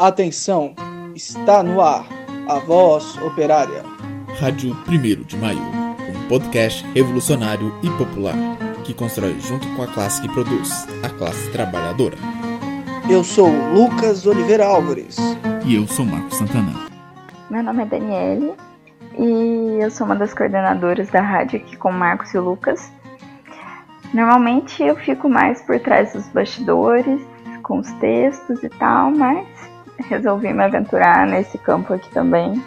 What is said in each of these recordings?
Atenção, está no ar a voz operária. Rádio 1 de Maio, um podcast revolucionário e popular que constrói junto com a classe que produz, a classe trabalhadora. Eu sou Lucas Oliveira Álvares. E eu sou Marcos Santana. Meu nome é Daniele e eu sou uma das coordenadoras da rádio aqui com o Marcos e o Lucas. Normalmente eu fico mais por trás dos bastidores, com os textos e tal, mas resolvi me aventurar nesse campo aqui também.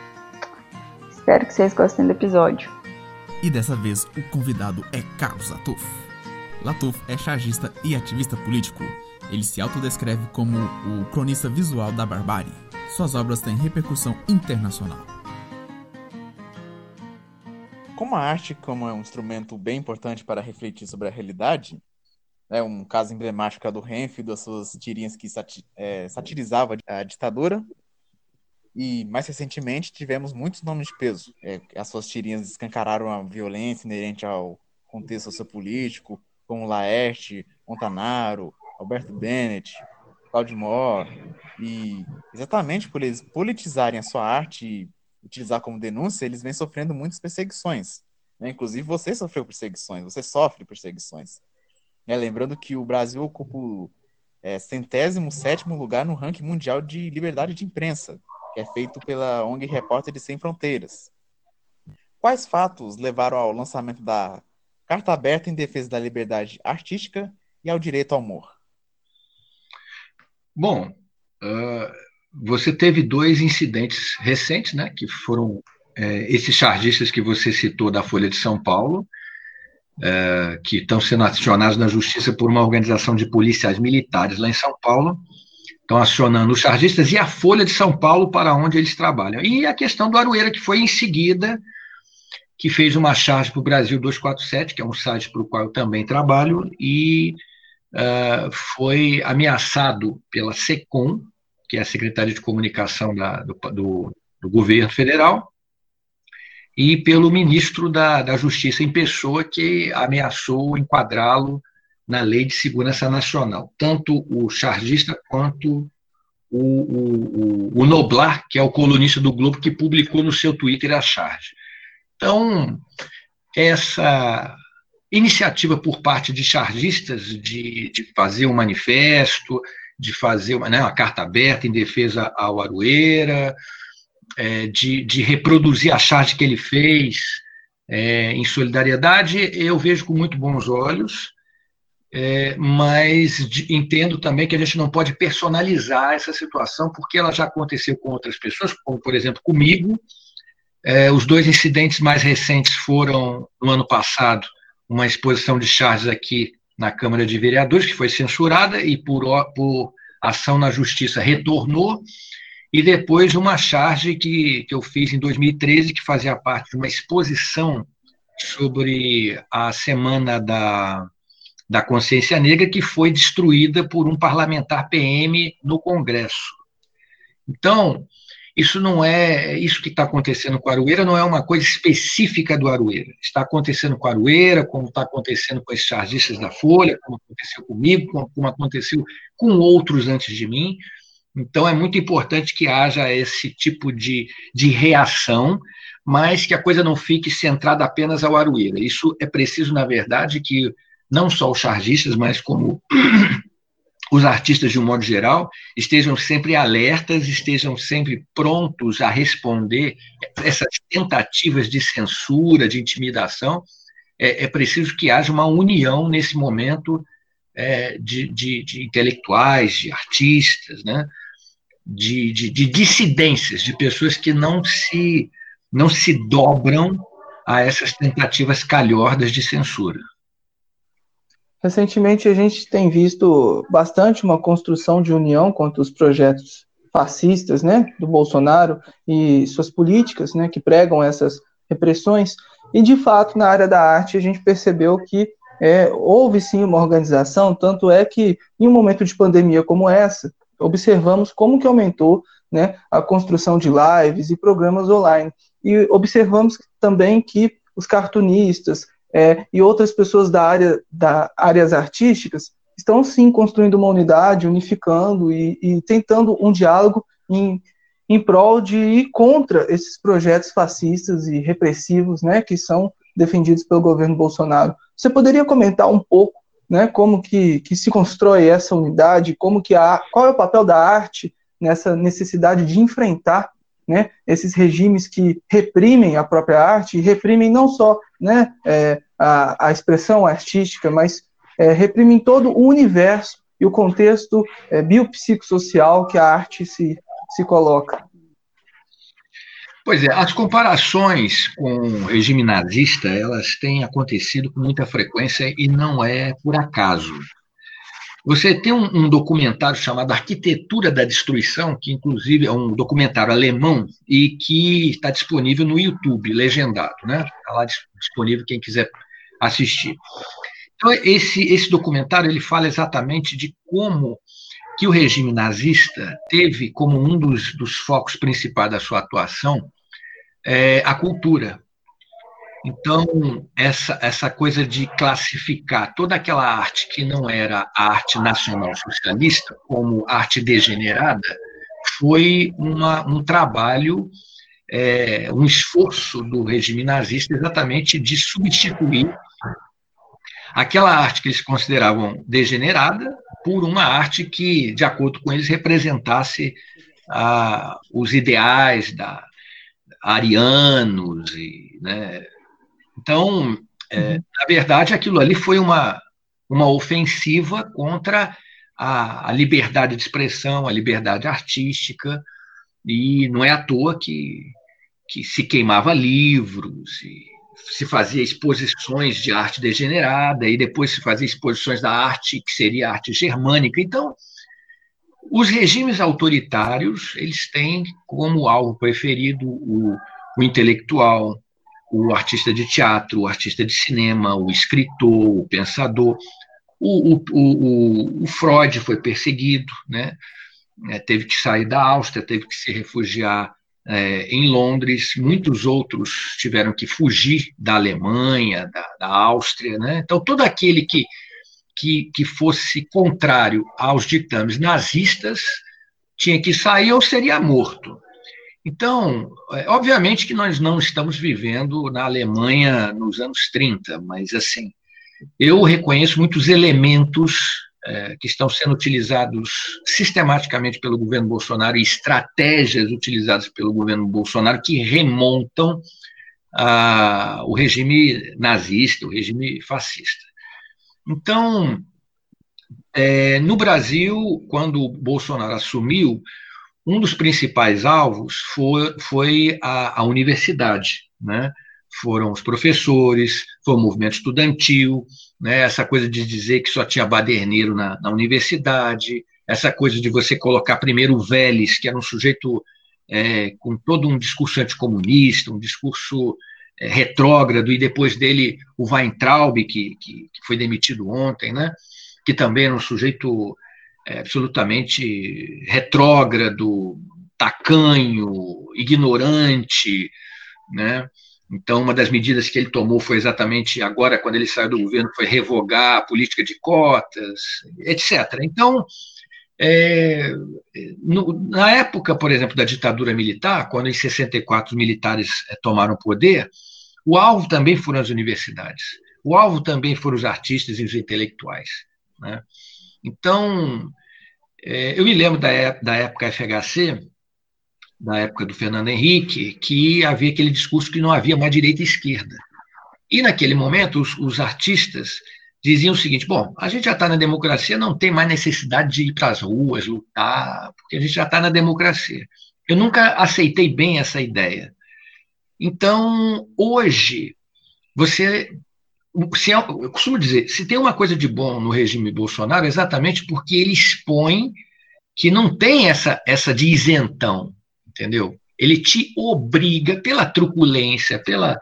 Espero que vocês gostem do episódio. E dessa vez o convidado é Carlos Latuf. Latuf é chargista e ativista político. Ele se autodescreve como o cronista visual da barbárie. Suas obras têm repercussão internacional. Como a arte como é um instrumento bem importante para refletir sobre a realidade, é um caso emblemático é do Renf, das suas tirinhas que sati é, satirizava a ditadura, e mais recentemente tivemos muitos nomes de peso. É, as suas tirinhas escancararam a violência inerente ao contexto sociopolítico, como Laerte, Montanaro, Alberto Bennett, Claudio Moore, e exatamente por eles politizarem a sua arte e utilizar como denúncia, eles vêm sofrendo muitas perseguições. Né? Inclusive, você sofreu perseguições, você sofre perseguições. É, lembrando que o Brasil ocupa o é, centésimo sétimo lugar no ranking mundial de liberdade de imprensa, que é feito pela ONG Repórteres Sem Fronteiras. Quais fatos levaram ao lançamento da Carta Aberta em Defesa da Liberdade Artística e ao Direito ao Humor? Bom, uh, você teve dois incidentes recentes, né, que foram é, esses chargistas que você citou da Folha de São Paulo, é, que estão sendo acionados na justiça por uma organização de policiais militares lá em São Paulo, estão acionando os chargistas e a Folha de São Paulo para onde eles trabalham. E a questão do Aroeira, que foi em seguida, que fez uma charge para o Brasil 247, que é um site para o qual eu também trabalho, e uh, foi ameaçado pela SECOM, que é a Secretaria de Comunicação da, do, do, do governo federal, e pelo ministro da, da Justiça em pessoa, que ameaçou enquadrá-lo na Lei de Segurança Nacional, tanto o chargista quanto o, o, o, Noblar, que é o colunista do Globo, que publicou no seu Twitter a charge. Então, essa iniciativa por parte de chargistas de, de fazer um manifesto, de fazer uma, né, uma carta aberta em defesa ao Aroeira, é, de, de, reproduzir a charge que ele fez é, em solidariedade, eu vejo com muito bons olhos, é, mas de, entendo também que a gente não pode personalizar essa situação, porque ela já aconteceu com outras pessoas, como, por exemplo, comigo. É, os dois incidentes mais recentes foram, no ano passado, uma exposição de charges aqui na Câmara de Vereadores, que foi censurada e, por, por ação na Justiça, retornou, e depois uma charge que, que eu fiz em 2013, que fazia parte de uma exposição sobre a Semana da, da Consciência Negra, que foi destruída por um parlamentar PM no Congresso. Então, isso não é isso que está acontecendo com Arueira, não é uma coisa específica do Arueira. Está acontecendo com Arueira, como está acontecendo com os chargistas da Folha, como aconteceu comigo, como aconteceu com outros antes de mim. Então, é muito importante que haja esse tipo de, de reação, mas que a coisa não fique centrada apenas ao Arueira. Isso é preciso, na verdade, que não só os chargistas, mas como os artistas, de um modo geral, estejam sempre alertas, estejam sempre prontos a responder essas tentativas de censura, de intimidação. É, é preciso que haja uma união nesse momento é, de, de, de, intelectuais, de artistas, né? De, de, de dissidências, de pessoas que não se, não se dobram a essas tentativas calhordas de censura. Recentemente a gente tem visto bastante uma construção de união contra os projetos fascistas, né, do Bolsonaro e suas políticas, né, que pregam essas repressões. E de fato na área da arte a gente percebeu que é, houve sim uma organização, tanto é que em um momento de pandemia como essa, observamos como que aumentou né, a construção de lives e programas online. E observamos também que os cartunistas é, e outras pessoas da área da áreas artísticas estão sim construindo uma unidade, unificando e, e tentando um diálogo em, em prol de ir contra esses projetos fascistas e repressivos né, que são defendidos pelo governo Bolsonaro. Você poderia comentar um pouco né, como que, que se constrói essa unidade, como que a, qual é o papel da arte nessa necessidade de enfrentar né, esses regimes que reprimem a própria arte, e reprimem não só né, é, a, a expressão artística, mas é, reprimem todo o universo e o contexto é, biopsicossocial que a arte se, se coloca. Pois é, as comparações com o regime nazista, elas têm acontecido com muita frequência e não é por acaso. Você tem um, um, documentário chamado Arquitetura da Destruição, que inclusive é um documentário alemão e que está disponível no YouTube, legendado, né? Está lá disponível quem quiser assistir. Então, esse, esse documentário ele fala exatamente de como que o regime nazista teve como um dos, dos focos principais da sua atuação é, a cultura. Então, essa, essa coisa de classificar toda aquela arte que não era a arte nacional socialista como arte degenerada foi uma, um trabalho, é, um esforço do regime nazista exatamente de substituir aquela arte que eles consideravam degenerada por uma arte que, de acordo com eles, representasse ah, os ideais da arianos e, né? então, é, uhum. na verdade, aquilo ali foi uma uma ofensiva contra a, a liberdade de expressão, a liberdade artística e não é à toa que que se queimava livros se fazia exposições de arte degenerada e depois se fazia exposições da arte que seria arte germânica. Então, os regimes autoritários eles têm como alvo preferido o, o intelectual, o artista de teatro, o artista de cinema, o escritor, o pensador. O, o, o, o Freud foi perseguido, né? É, teve que sair da Áustria, teve que se refugiar é, em Londres, muitos outros tiveram que fugir da Alemanha, da, da Áustria. Né? Então, todo aquele que, que, que fosse contrário aos ditames nazistas tinha que sair ou seria morto. Então, é, obviamente que nós não estamos vivendo na Alemanha nos anos 30, mas assim, eu reconheço muitos elementos é, que estão sendo utilizados sistematicamente pelo governo Bolsonaro e estratégias utilizadas pelo governo Bolsonaro que remontam a, o regime nazista, o regime fascista. Então, é, no Brasil, quando o Bolsonaro assumiu, um dos principais alvos foi, foi a, a universidade, né? foram os professores, foi o movimento estudantil, né, essa coisa de dizer que só tinha baderneiro na, na universidade, essa coisa de você colocar primeiro o Vélez, que era um sujeito é, com todo um discurso anticomunista, um discurso é, retrógrado, e depois dele o Weintraub, que, que, que, foi demitido ontem, né, que também era um sujeito é, absolutamente retrógrado, tacanho, ignorante, né, então, uma das medidas que ele tomou foi exatamente agora, quando ele saiu do governo, foi revogar a política de cotas, etc. Então, é, no, na época, por exemplo, da ditadura militar, quando em 64 os militares é, tomaram poder, o alvo também foram as universidades, o alvo também foram os artistas e os intelectuais. Né? Então, é, eu me lembro da, da época FHC, da época do Fernando Henrique, que havia aquele discurso que não havia mais direita e esquerda. E naquele momento, os, os artistas diziam o seguinte: bom, a gente já está na democracia, não tem mais necessidade de ir para as ruas, lutar, porque a gente já está na democracia. Eu nunca aceitei bem essa ideia. Então, hoje, você. Se, é, eu costumo dizer, se tem uma coisa de bom no regime Bolsonaro, é exatamente porque ele expõe que não tem essa, essa de isentão entendeu? Ele te obriga, pela truculência, pela,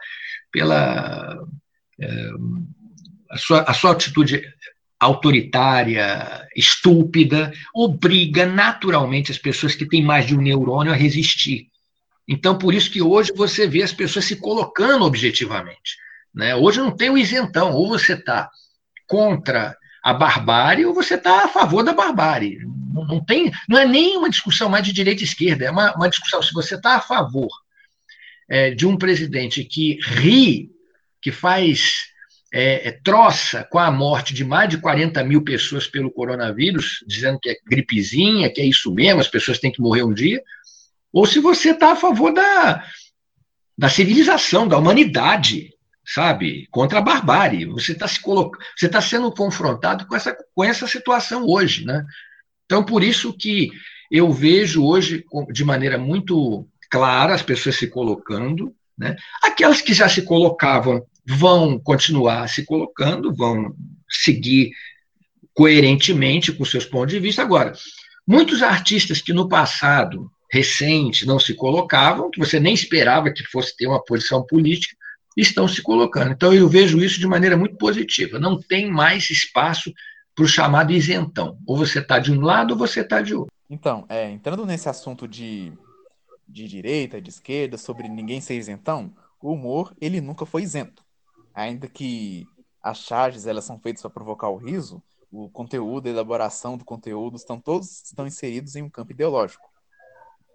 pela é, a, sua, a sua atitude autoritária, estúpida, obriga naturalmente as pessoas que têm mais de um neurônio a resistir. Então, por isso que hoje você vê as pessoas se colocando objetivamente. Né? Hoje não tem o isentão, ou você está contra a barbárie ou você está a favor da barbárie. Não, não, tem, não é nem uma discussão mais de direita e esquerda, é uma, uma discussão se você está a favor é, de um presidente que ri, que faz é, é, troça com a morte de mais de 40 mil pessoas pelo coronavírus, dizendo que é gripezinha, que é isso mesmo, as pessoas têm que morrer um dia, ou se você está a favor da, da civilização, da humanidade, sabe? Contra a barbárie. Você está se colocando, você está sendo confrontado com essa, com essa situação hoje, né? Então, por isso que eu vejo hoje de maneira muito clara as pessoas se colocando, né? Aquelas que já se colocavam vão continuar se colocando, vão seguir coerentemente com seus pontos de vista. Agora, muitos artistas que no passado recente não se colocavam, que você nem esperava que fosse ter uma posição política, estão se colocando. Então, eu vejo isso de maneira muito positiva. Não tem mais espaço para o chamado isentão. Ou você está de um lado ou você está de outro. Então, é, entrando nesse assunto de, de direita, de esquerda, sobre ninguém ser isentão, o humor ele nunca foi isento. Ainda que as charges elas são feitas para provocar o riso, o conteúdo, a elaboração do conteúdo estão todos estão inseridos em um campo ideológico.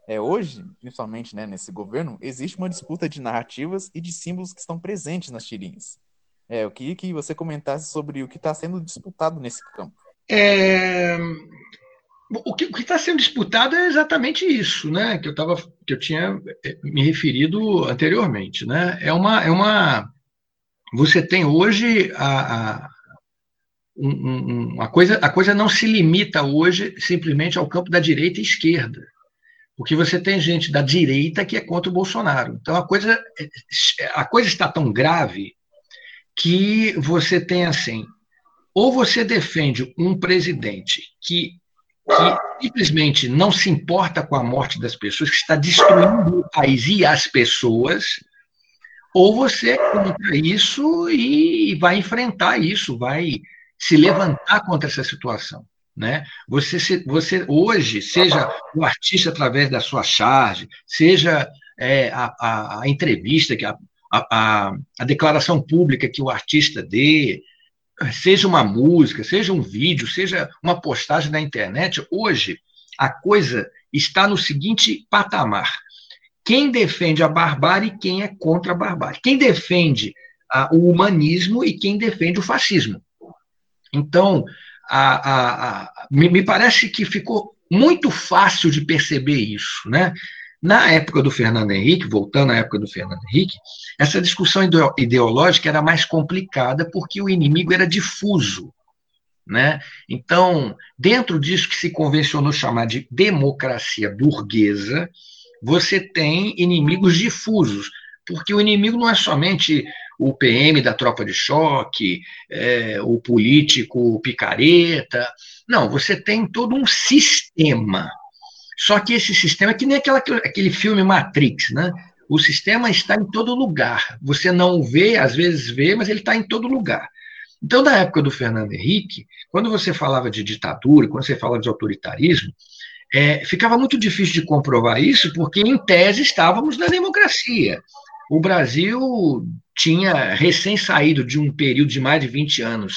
É, hoje, principalmente né, nesse governo, existe uma disputa de narrativas e de símbolos que estão presentes nas tirinhas. É, eu queria que você comentasse sobre o que está sendo disputado nesse campo. É... O que está sendo disputado é exatamente isso, né? Que eu tava, que eu tinha é, me referido anteriormente, né? É uma, é uma. Você tem hoje a, a um, um, coisa, a coisa não se limita hoje simplesmente ao campo da direita e esquerda. Porque você tem gente da direita que é contra o Bolsonaro. Então a coisa, a coisa está tão grave que você tem assim, ou você defende um presidente que, que simplesmente não se importa com a morte das pessoas, que está destruindo o país e as pessoas, ou você é contra isso e vai enfrentar isso, vai se levantar contra essa situação. Né? Você, você hoje, seja o artista através da sua charge, seja é, a, a, a, entrevista, que a, a, a, declaração pública que o artista dê, seja uma música, seja um vídeo, seja uma postagem na internet, hoje a coisa está no seguinte patamar. Quem defende a barbárie e quem é contra a barbárie. Quem defende o humanismo e quem defende o fascismo. Então, a, a, a, me, me parece que ficou muito fácil de perceber isso, né? Na época do Fernando Henrique, voltando à época do Fernando Henrique, essa discussão ideológica era mais complicada porque o inimigo era difuso. Né? Então, dentro disso que se convencionou chamar de democracia burguesa, você tem inimigos difusos, porque o inimigo não é somente o PM da tropa de choque, é, o político picareta. Não, você tem todo um sistema. Só que esse sistema é que nem aquela, aquele filme Matrix, né? O sistema está em todo lugar. Você não vê, às vezes vê, mas ele está em todo lugar. Então, na época do Fernando Henrique, quando você falava de ditadura, quando você falava de autoritarismo, é, ficava muito difícil de comprovar isso, porque, em tese, estávamos na democracia. O Brasil tinha recém saído de um período de mais de 20 anos,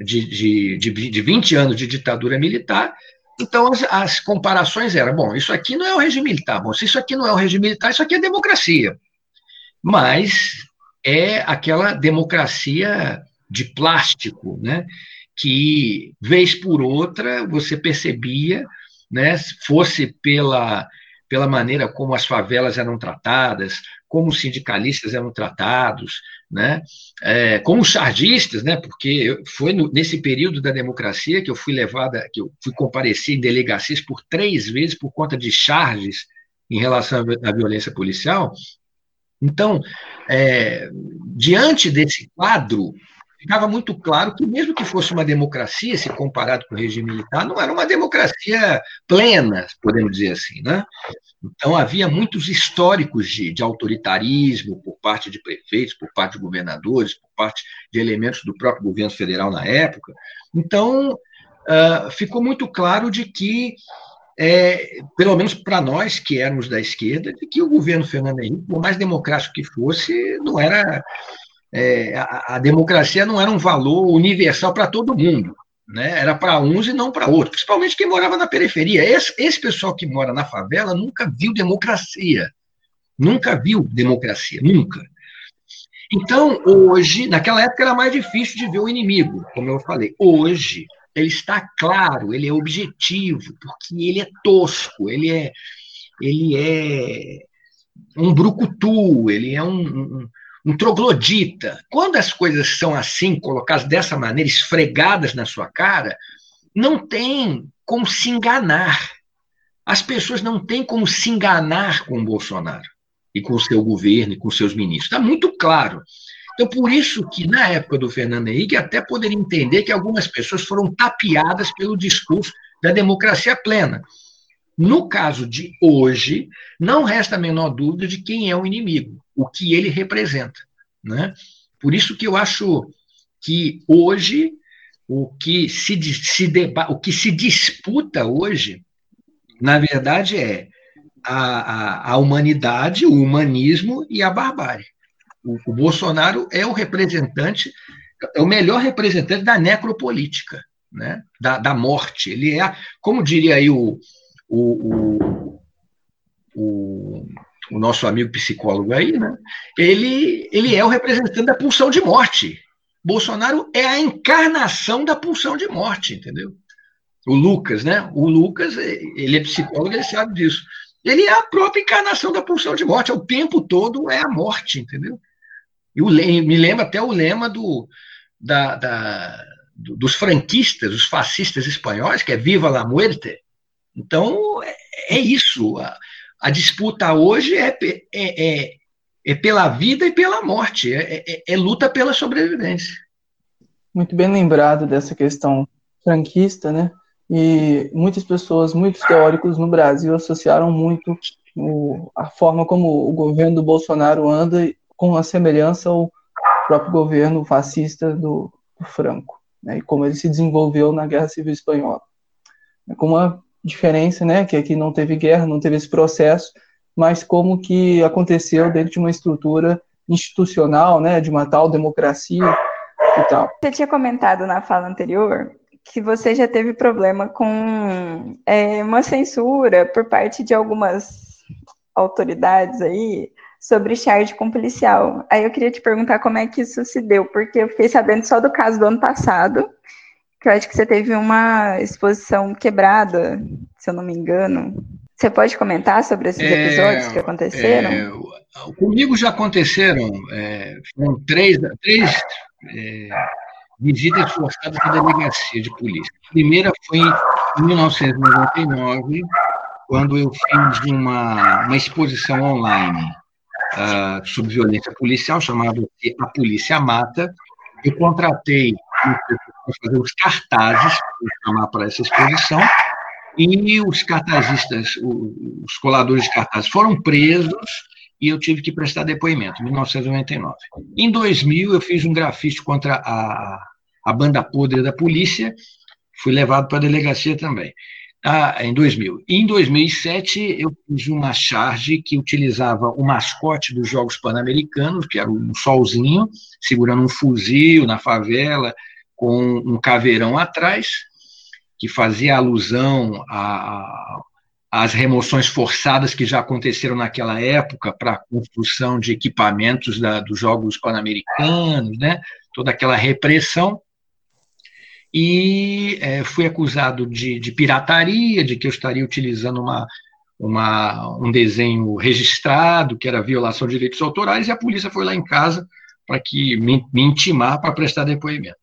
de, de, de, de 20 anos de ditadura militar, então as, as, comparações eram, bom, isso aqui não é o regime militar, bom, se isso aqui não é o regime militar, isso aqui é democracia. Mas é aquela democracia de plástico, né, que vez por outra você percebia, né, fosse pela pela maneira como as favelas eram tratadas, como os sindicalistas eram tratados, né? É, como chargistas, né? Porque foi no, nesse período da democracia que eu fui levada, que eu fui comparecer em delegacias por três vezes por conta de charges em relação à violência policial. Então, é, diante desse quadro, ficava muito claro que, mesmo que fosse uma democracia, se comparado com o regime militar, não era uma democracia plena, podemos dizer assim. Né? Então, havia muitos históricos de, de autoritarismo por parte de prefeitos, por parte de governadores, por parte de elementos do próprio governo federal na época. Então, uh, ficou muito claro de que é, pelo menos para nós que éramos da esquerda, de que o governo Fernando Henrique, por mais democrático que fosse, não era é, a, a, democracia não era um valor universal para todo mundo. Né? Era para uns e não para outros, principalmente quem morava na periferia. Esse, esse pessoal que mora na favela nunca viu democracia. Nunca viu democracia, nunca. Então, hoje, naquela época era mais difícil de ver o inimigo, como eu falei. Hoje, ele está claro, ele é objetivo, porque ele é tosco, ele é, ele é um brucutu, ele é um, um, um troglodita. Quando as coisas são assim, colocadas dessa maneira, esfregadas na sua cara, não tem como se enganar. As pessoas não têm como se enganar com o Bolsonaro e com o seu governo e com seus ministros. Está muito claro. Então, por isso que, na época do Fernando Henrique, até poderia entender que algumas pessoas foram tapeadas pelo discurso da democracia plena. No caso de hoje, não resta a menor dúvida de quem é o inimigo, o que ele representa. Né? Por isso que eu acho que hoje o que se, se deba, o que se disputa hoje, na verdade, é a, a, a humanidade, o humanismo e a barbárie. O, o, Bolsonaro é o representante, é o melhor representante da necropolítica, né? da, da morte. Ele é, como diria aí o, o, o, o, nosso amigo psicólogo aí, né? ele, ele é o representante da pulsão de morte. Bolsonaro é a encarnação da pulsão de morte, entendeu? O Lucas, né? O Lucas, ele é psicólogo, ele sabe disso. Ele é a própria encarnação da pulsão de morte, o tempo todo é a morte, entendeu? E o, me lembra até o lema do, da, da, dos franquistas, dos fascistas espanhóis, que é Viva la muerte. Então, é, é isso. A, a, disputa hoje é, é, é, é, pela vida e pela morte, é, é, luta pela sobrevivência. Muito bem lembrado dessa questão franquista, né? E muitas pessoas, muitos teóricos no Brasil associaram muito o, a forma como o governo do Bolsonaro anda com a semelhança ao próprio governo fascista do, do Franco, né, e como ele se desenvolveu na Guerra Civil Espanhola. É com uma diferença, né, que aqui não teve guerra, não teve esse processo, mas como que aconteceu dentro de uma estrutura institucional, né, de uma tal democracia e tal. Você tinha comentado na fala anterior que você já teve problema com é, uma censura por parte de algumas autoridades aí sobre charge com policial. Aí eu queria te perguntar como é que isso se deu, porque eu fiquei sabendo só do caso do ano passado, que eu acho que você teve uma exposição quebrada, se eu não me engano. Você pode comentar sobre esses é, episódios que aconteceram? É, comigo já aconteceram, é, foram três, três é, visitas forçadas à delegacia de polícia. A primeira foi em 1999, quando eu fiz uma, uma exposição online uh, sobre violência policial, chamada A Polícia Mata. Eu contratei para fazer os cartazes, para chamar para essa exposição, e os cartazistas, os coladores de cartazes foram presos e eu tive que prestar depoimento, em 1999. Em 2000, eu fiz um grafite contra a, a banda podre da polícia, fui levado para a delegacia também. Ah, em 2000. Em 2007, eu fiz uma charge que utilizava o mascote dos Jogos Pan-Americanos, que era um solzinho, segurando um fuzil na favela, com um caveirão atrás, que fazia alusão às remoções forçadas que já aconteceram naquela época para a construção de equipamentos da, dos Jogos Pan-Americanos, né? toda aquela repressão e é, fui acusado de, de, pirataria, de que eu estaria utilizando uma, uma, um desenho registrado, que era violação de direitos autorais, e a polícia foi lá em casa para que me, me intimar para prestar depoimento.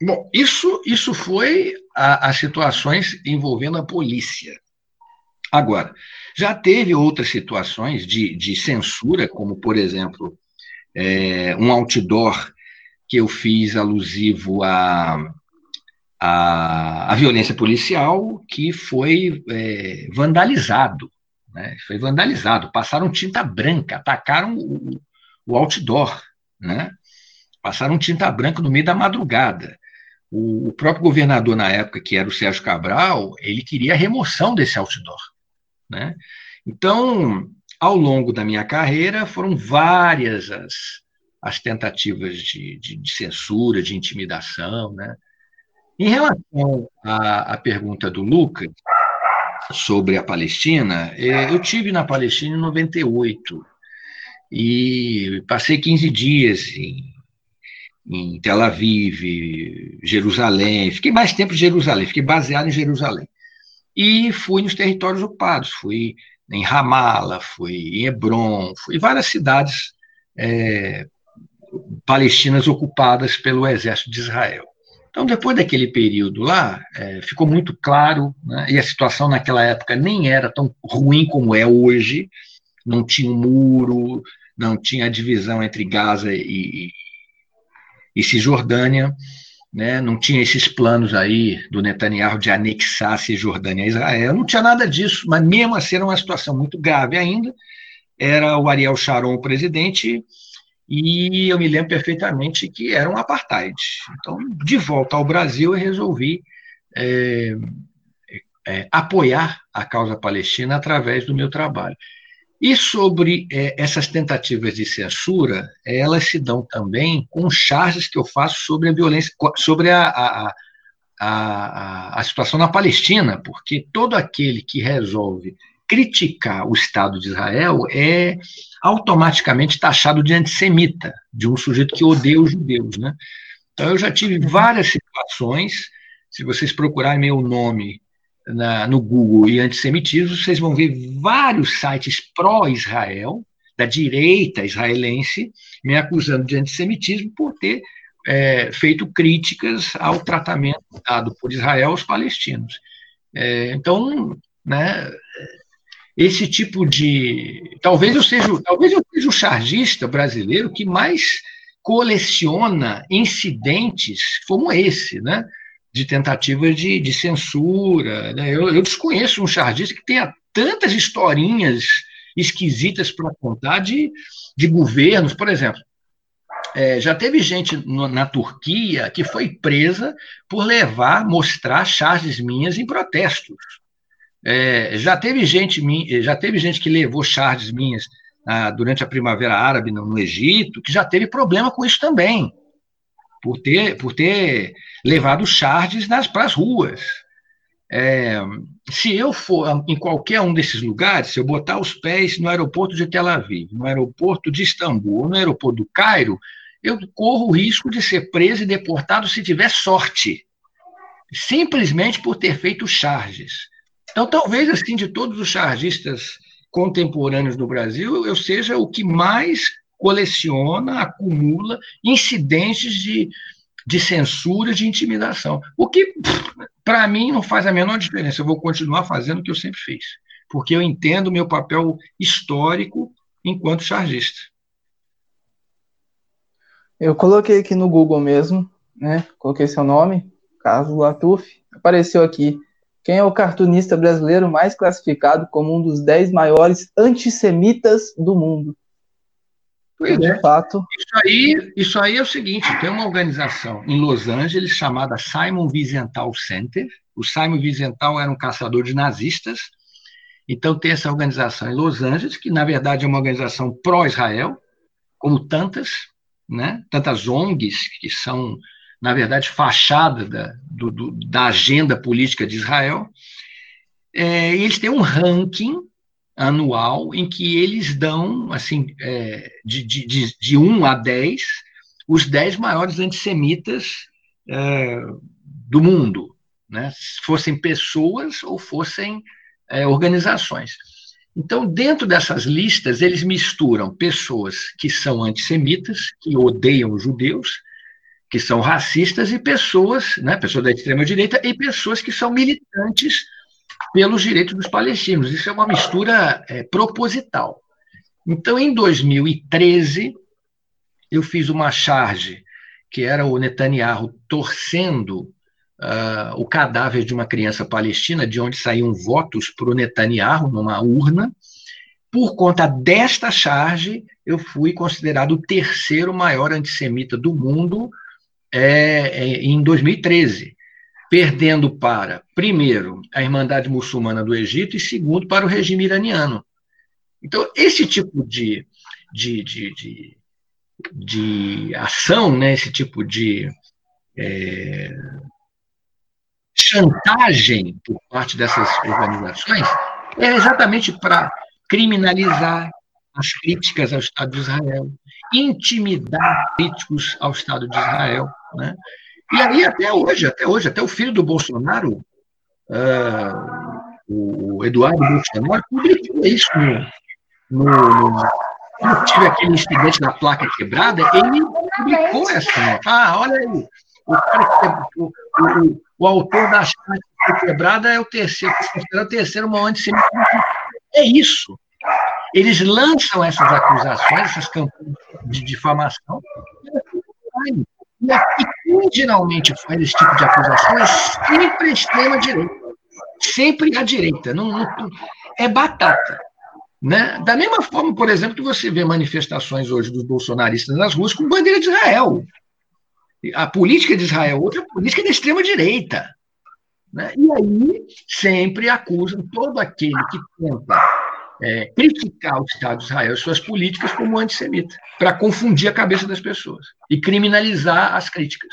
Bom, isso, isso foi as situações envolvendo a polícia. Agora, já teve outras situações de, de censura, como, por exemplo, é, um outdoor que eu fiz alusivo a, a, a violência policial que foi é, vandalizado, né? foi vandalizado, passaram tinta branca, atacaram o, o outdoor, né? passaram tinta branca no meio da madrugada. O, o, próprio governador na época, que era o Sérgio Cabral, ele queria a remoção desse outdoor. Né? Então, ao longo da minha carreira, foram várias as, as tentativas de, de, de censura, de intimidação. Né? Em relação à, à pergunta do Lucas sobre a Palestina, é, eu tive na Palestina em 98 e passei 15 dias em, em Tel Aviv, Jerusalém, fiquei mais tempo em Jerusalém, fiquei baseado em Jerusalém. E fui nos territórios ocupados, fui em Ramala, fui em Hebron, fui em várias cidades é, palestinas ocupadas pelo exército de Israel. Então, depois daquele período lá, é, ficou muito claro, né, e a situação naquela época nem era tão ruim como é hoje, não tinha um muro, não tinha divisão entre Gaza e, e, Cisjordânia, né, não tinha esses planos aí do Netanyahu de anexar Cisjordânia a Israel, não tinha nada disso, mas mesmo assim era uma situação muito grave ainda. Era o Ariel Sharon o presidente, e eu me lembro perfeitamente que era um apartheid. Então, de volta ao Brasil, eu resolvi é, é, apoiar a causa palestina através do meu trabalho. E sobre é, essas tentativas de censura, elas se dão também com charges que eu faço sobre a violência, sobre a, a, a, a, situação na Palestina, porque todo aquele que resolve criticar o Estado de Israel é automaticamente taxado de antissemita, de um sujeito que odeia os judeus. Né? Então, eu já tive várias situações, se vocês procurarem meu nome na, no Google e antissemitismo, vocês vão ver vários sites pró-Israel, da direita israelense, me acusando de antissemitismo por ter é, feito críticas ao tratamento dado por Israel aos palestinos. É, então, né, esse tipo de. Talvez eu seja, talvez eu seja o chargista brasileiro que mais coleciona incidentes como esse, né? De tentativas de, de censura. Né? Eu, eu, desconheço um chargista que tenha tantas historinhas esquisitas para contar de, de governos, por exemplo. É, já teve gente no, na Turquia que foi presa por levar, mostrar charges minhas em protestos. É, já teve gente já teve gente que levou charges minhas ah, durante a Primavera Árabe no, no Egito, que já teve problema com isso também por ter, por ter levado charges para as ruas. É, se eu for em qualquer um desses lugares, se eu botar os pés no aeroporto de Tel Aviv, no aeroporto de Istambul, no aeroporto do Cairo, eu corro o risco de ser preso e deportado se tiver sorte, simplesmente por ter feito charges. Então, talvez, assim, de todos os chargistas contemporâneos no Brasil, eu seja o que mais coleciona, acumula incidentes de, de censura, de intimidação. O que, para mim, não faz a menor diferença. Eu vou continuar fazendo o que eu sempre fiz, porque eu entendo o meu papel histórico enquanto chargista. Eu coloquei aqui no Google mesmo, né? Coloquei seu nome, Carlos Latuf, apareceu aqui. Quem é o cartunista brasileiro mais classificado como um dos dez maiores antissemitas do mundo? Pois de é. fato. Isso aí, isso aí é o seguinte: tem uma organização em Los Angeles chamada Simon Wiesenthal Center. O Simon Wiesenthal era um caçador de nazistas. Então tem essa organização em Los Angeles, que na verdade é uma organização pró-Israel, como tantas, né? tantas ONGs que são, na verdade, fachada da, do, do, da agenda política de Israel. É, e eles têm um ranking anual em que eles dão, assim, é, de, de, de, de 1 a 10, os 10 maiores antissemitas é, do mundo, né? fossem pessoas ou fossem é, organizações. Então, dentro dessas listas, eles misturam pessoas que são antissemitas, que odeiam os judeus, que são racistas, e pessoas, né, pessoas da extrema-direita, e pessoas que são militantes pelos direitos dos palestinos. Isso é uma mistura é, proposital. Então, em 2013, eu fiz uma charge que era o Netanyahu torcendo uh, o cadáver de uma criança palestina, de onde saíam votos para o Netanyahu numa urna. Por conta desta charge, eu fui considerado o terceiro maior antissemita do mundo é, é, em 2013 perdendo para, primeiro, a Irmandade Muçulmana do Egito e, segundo, para o regime iraniano. Então, esse tipo de, de, de, de, de ação, né, esse tipo de é, chantagem por parte dessas organizações, é exatamente para criminalizar as críticas ao Estado de Israel, intimidar críticos ao Estado de Israel. Né? E aí, até hoje, até hoje, até o filho do Bolsonaro, uh, o Eduardo Bolsonaro, publicou isso no, no, quando tive aquele incidente da placa quebrada, ele publicou essa nota. Ah, olha aí, o, cara que, o, o, o autor da placa quebrada é o terceiro, é o terceiro maior antissemitismo. É isso. Eles lançam essas acusações, essas campanhas de difamação, e aqui, quem faz esse tipo de acusação é sempre extrema-direita. Sempre a direita. Não, não, é batata. Né? Da mesma forma, por exemplo, que você vê manifestações hoje dos bolsonaristas nas ruas com bandeira de Israel. A política de Israel é a política da extrema-direita. Né? E aí sempre acusam todo aquele que tenta é, criticar o Estado de Israel e suas políticas como antissemita, para confundir a cabeça das pessoas e criminalizar as críticas.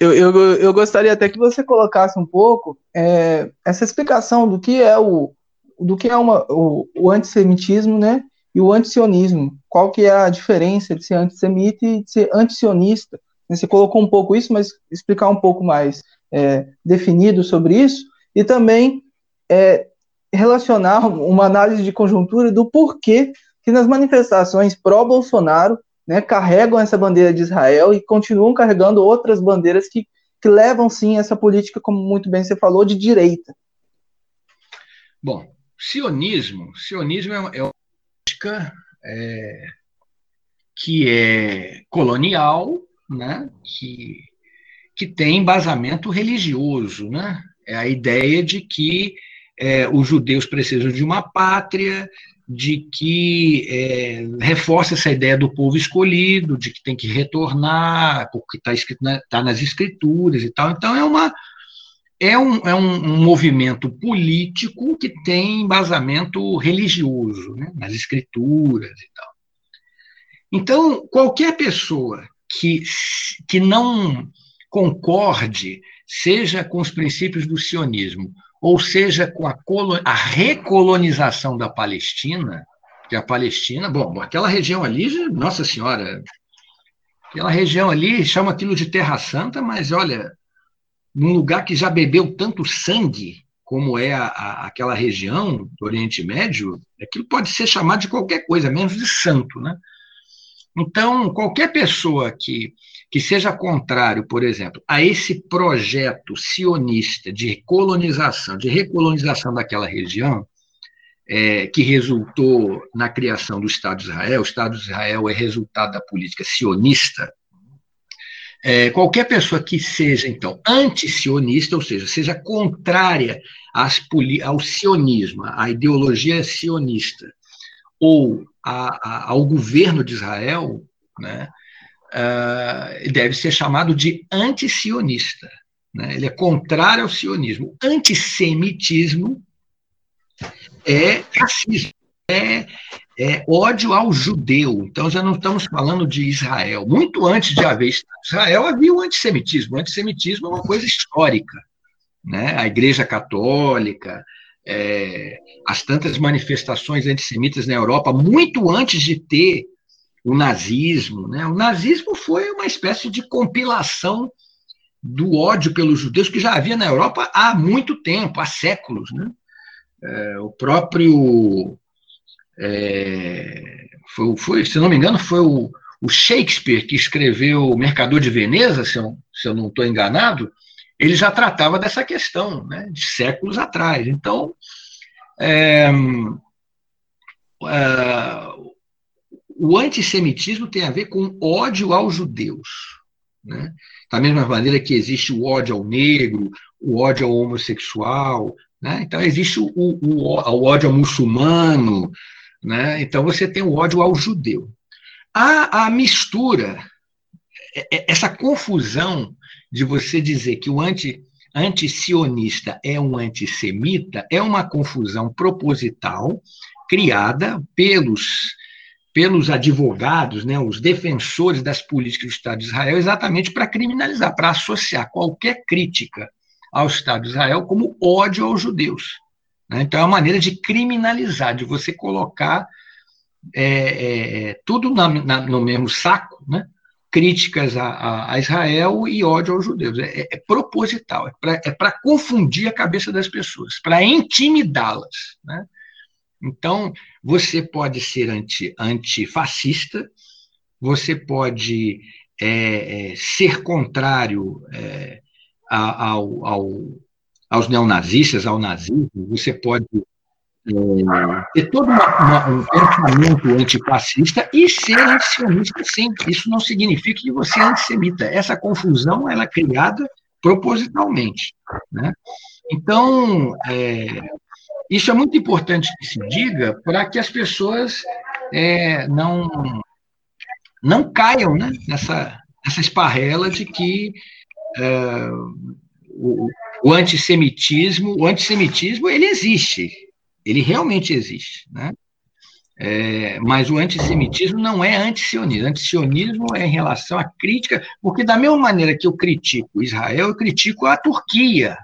Eu, eu, eu gostaria até que você colocasse um pouco é, essa explicação do que é o do que é uma, o, o antissemitismo, né, e o antisionismo. Qual que é a diferença de ser antissemita e de ser antisionista? Você colocou um pouco isso, mas explicar um pouco mais é, definido sobre isso e também é, relacionar uma análise de conjuntura do porquê que nas manifestações pró-Bolsonaro né, carregam essa bandeira de Israel e continuam carregando outras bandeiras que, que levam sim essa política, como muito bem você falou, de direita. Bom, sionismo, sionismo é uma, é uma política é, que é colonial, né, que, que tem embasamento religioso, né? É a ideia de que é, os judeus precisam de uma pátria, de que é, reforça essa ideia do povo escolhido, de que tem que retornar, porque está escrito na, tá nas escrituras e tal. Então é uma é um, é um movimento político que tem embasamento religioso, né, nas escrituras e tal. Então, qualquer pessoa que, que não concorde, seja com os princípios do sionismo, ou seja, com a, a recolonização da Palestina, que a Palestina, bom, aquela região ali, Nossa Senhora, aquela região ali chama aquilo de Terra Santa, mas olha, num lugar que já bebeu tanto sangue como é a, a, aquela região do Oriente Médio, aquilo pode ser chamado de qualquer coisa, menos de santo, né? Então, qualquer pessoa que que seja contrário, por exemplo, a esse projeto sionista de colonização, de recolonização daquela região, é, que resultou na criação do Estado de Israel, o Estado de Israel é resultado da política sionista, é, qualquer pessoa que seja, então, anti-sionista, ou seja, seja contrária às, ao sionismo, à ideologia sionista, ou a, a, ao governo de Israel, né, uh, deve ser chamado de antisionista. Né? Ele é contrário ao sionismo. Antissemitismo é racismo, é, é, ódio ao judeu. Então, já não estamos falando de Israel. Muito antes de haver Israel, havia o antissemitismo. O antissemitismo é uma coisa histórica. Né? A Igreja Católica, é, as tantas manifestações antissemitas na Europa, muito antes de ter o nazismo. Né? O nazismo foi uma espécie de compilação do ódio pelos judeus que já havia na Europa há muito tempo, há séculos. Né? É, o próprio. É, foi, foi, se não me engano, foi o, o, Shakespeare que escreveu O Mercador de Veneza, se eu, se eu não estou enganado, ele já tratava dessa questão, né, de séculos atrás. Então, é, é o antissemitismo tem a ver com ódio aos judeus. Né? Da mesma maneira que existe o ódio ao negro, o ódio ao homossexual, né? então existe o, o, o, ódio ao muçulmano, né? então você tem o ódio ao judeu. A, a mistura, é, é, essa confusão de você dizer que o anti, anti-sionista é um antissemita é uma confusão proposital criada pelos pelos advogados, né, os defensores das políticas do Estado de Israel, exatamente para criminalizar, para associar qualquer crítica ao Estado de Israel como ódio aos judeus. Né? Então, é uma maneira de criminalizar, de você colocar é, é, tudo na, na, no mesmo saco, né? críticas a, a, a, Israel e ódio aos judeus. É, é, é proposital, é para é confundir a cabeça das pessoas, para intimidá-las. Né? Então, você pode ser anti, antifascista, você pode é, é, ser contrário é, ao, ao, aos neonazistas, ao nazismo, você pode é, ter todo uma, uma, um pensamento antifascista e ser antisionista, sim. Isso não significa que você é antissemita. Essa confusão ela é criada propositalmente. Né? Então, é, isso é muito importante que se diga para que as pessoas é, não, não caiam né, nessa, nessa esparrela de que é, o, o, antissemitismo, o antissemitismo ele existe, ele realmente existe, né? É, mas o antissemitismo não é antisionismo. Antisionismo é em relação à crítica, porque da mesma maneira que eu critico Israel, eu critico a Turquia,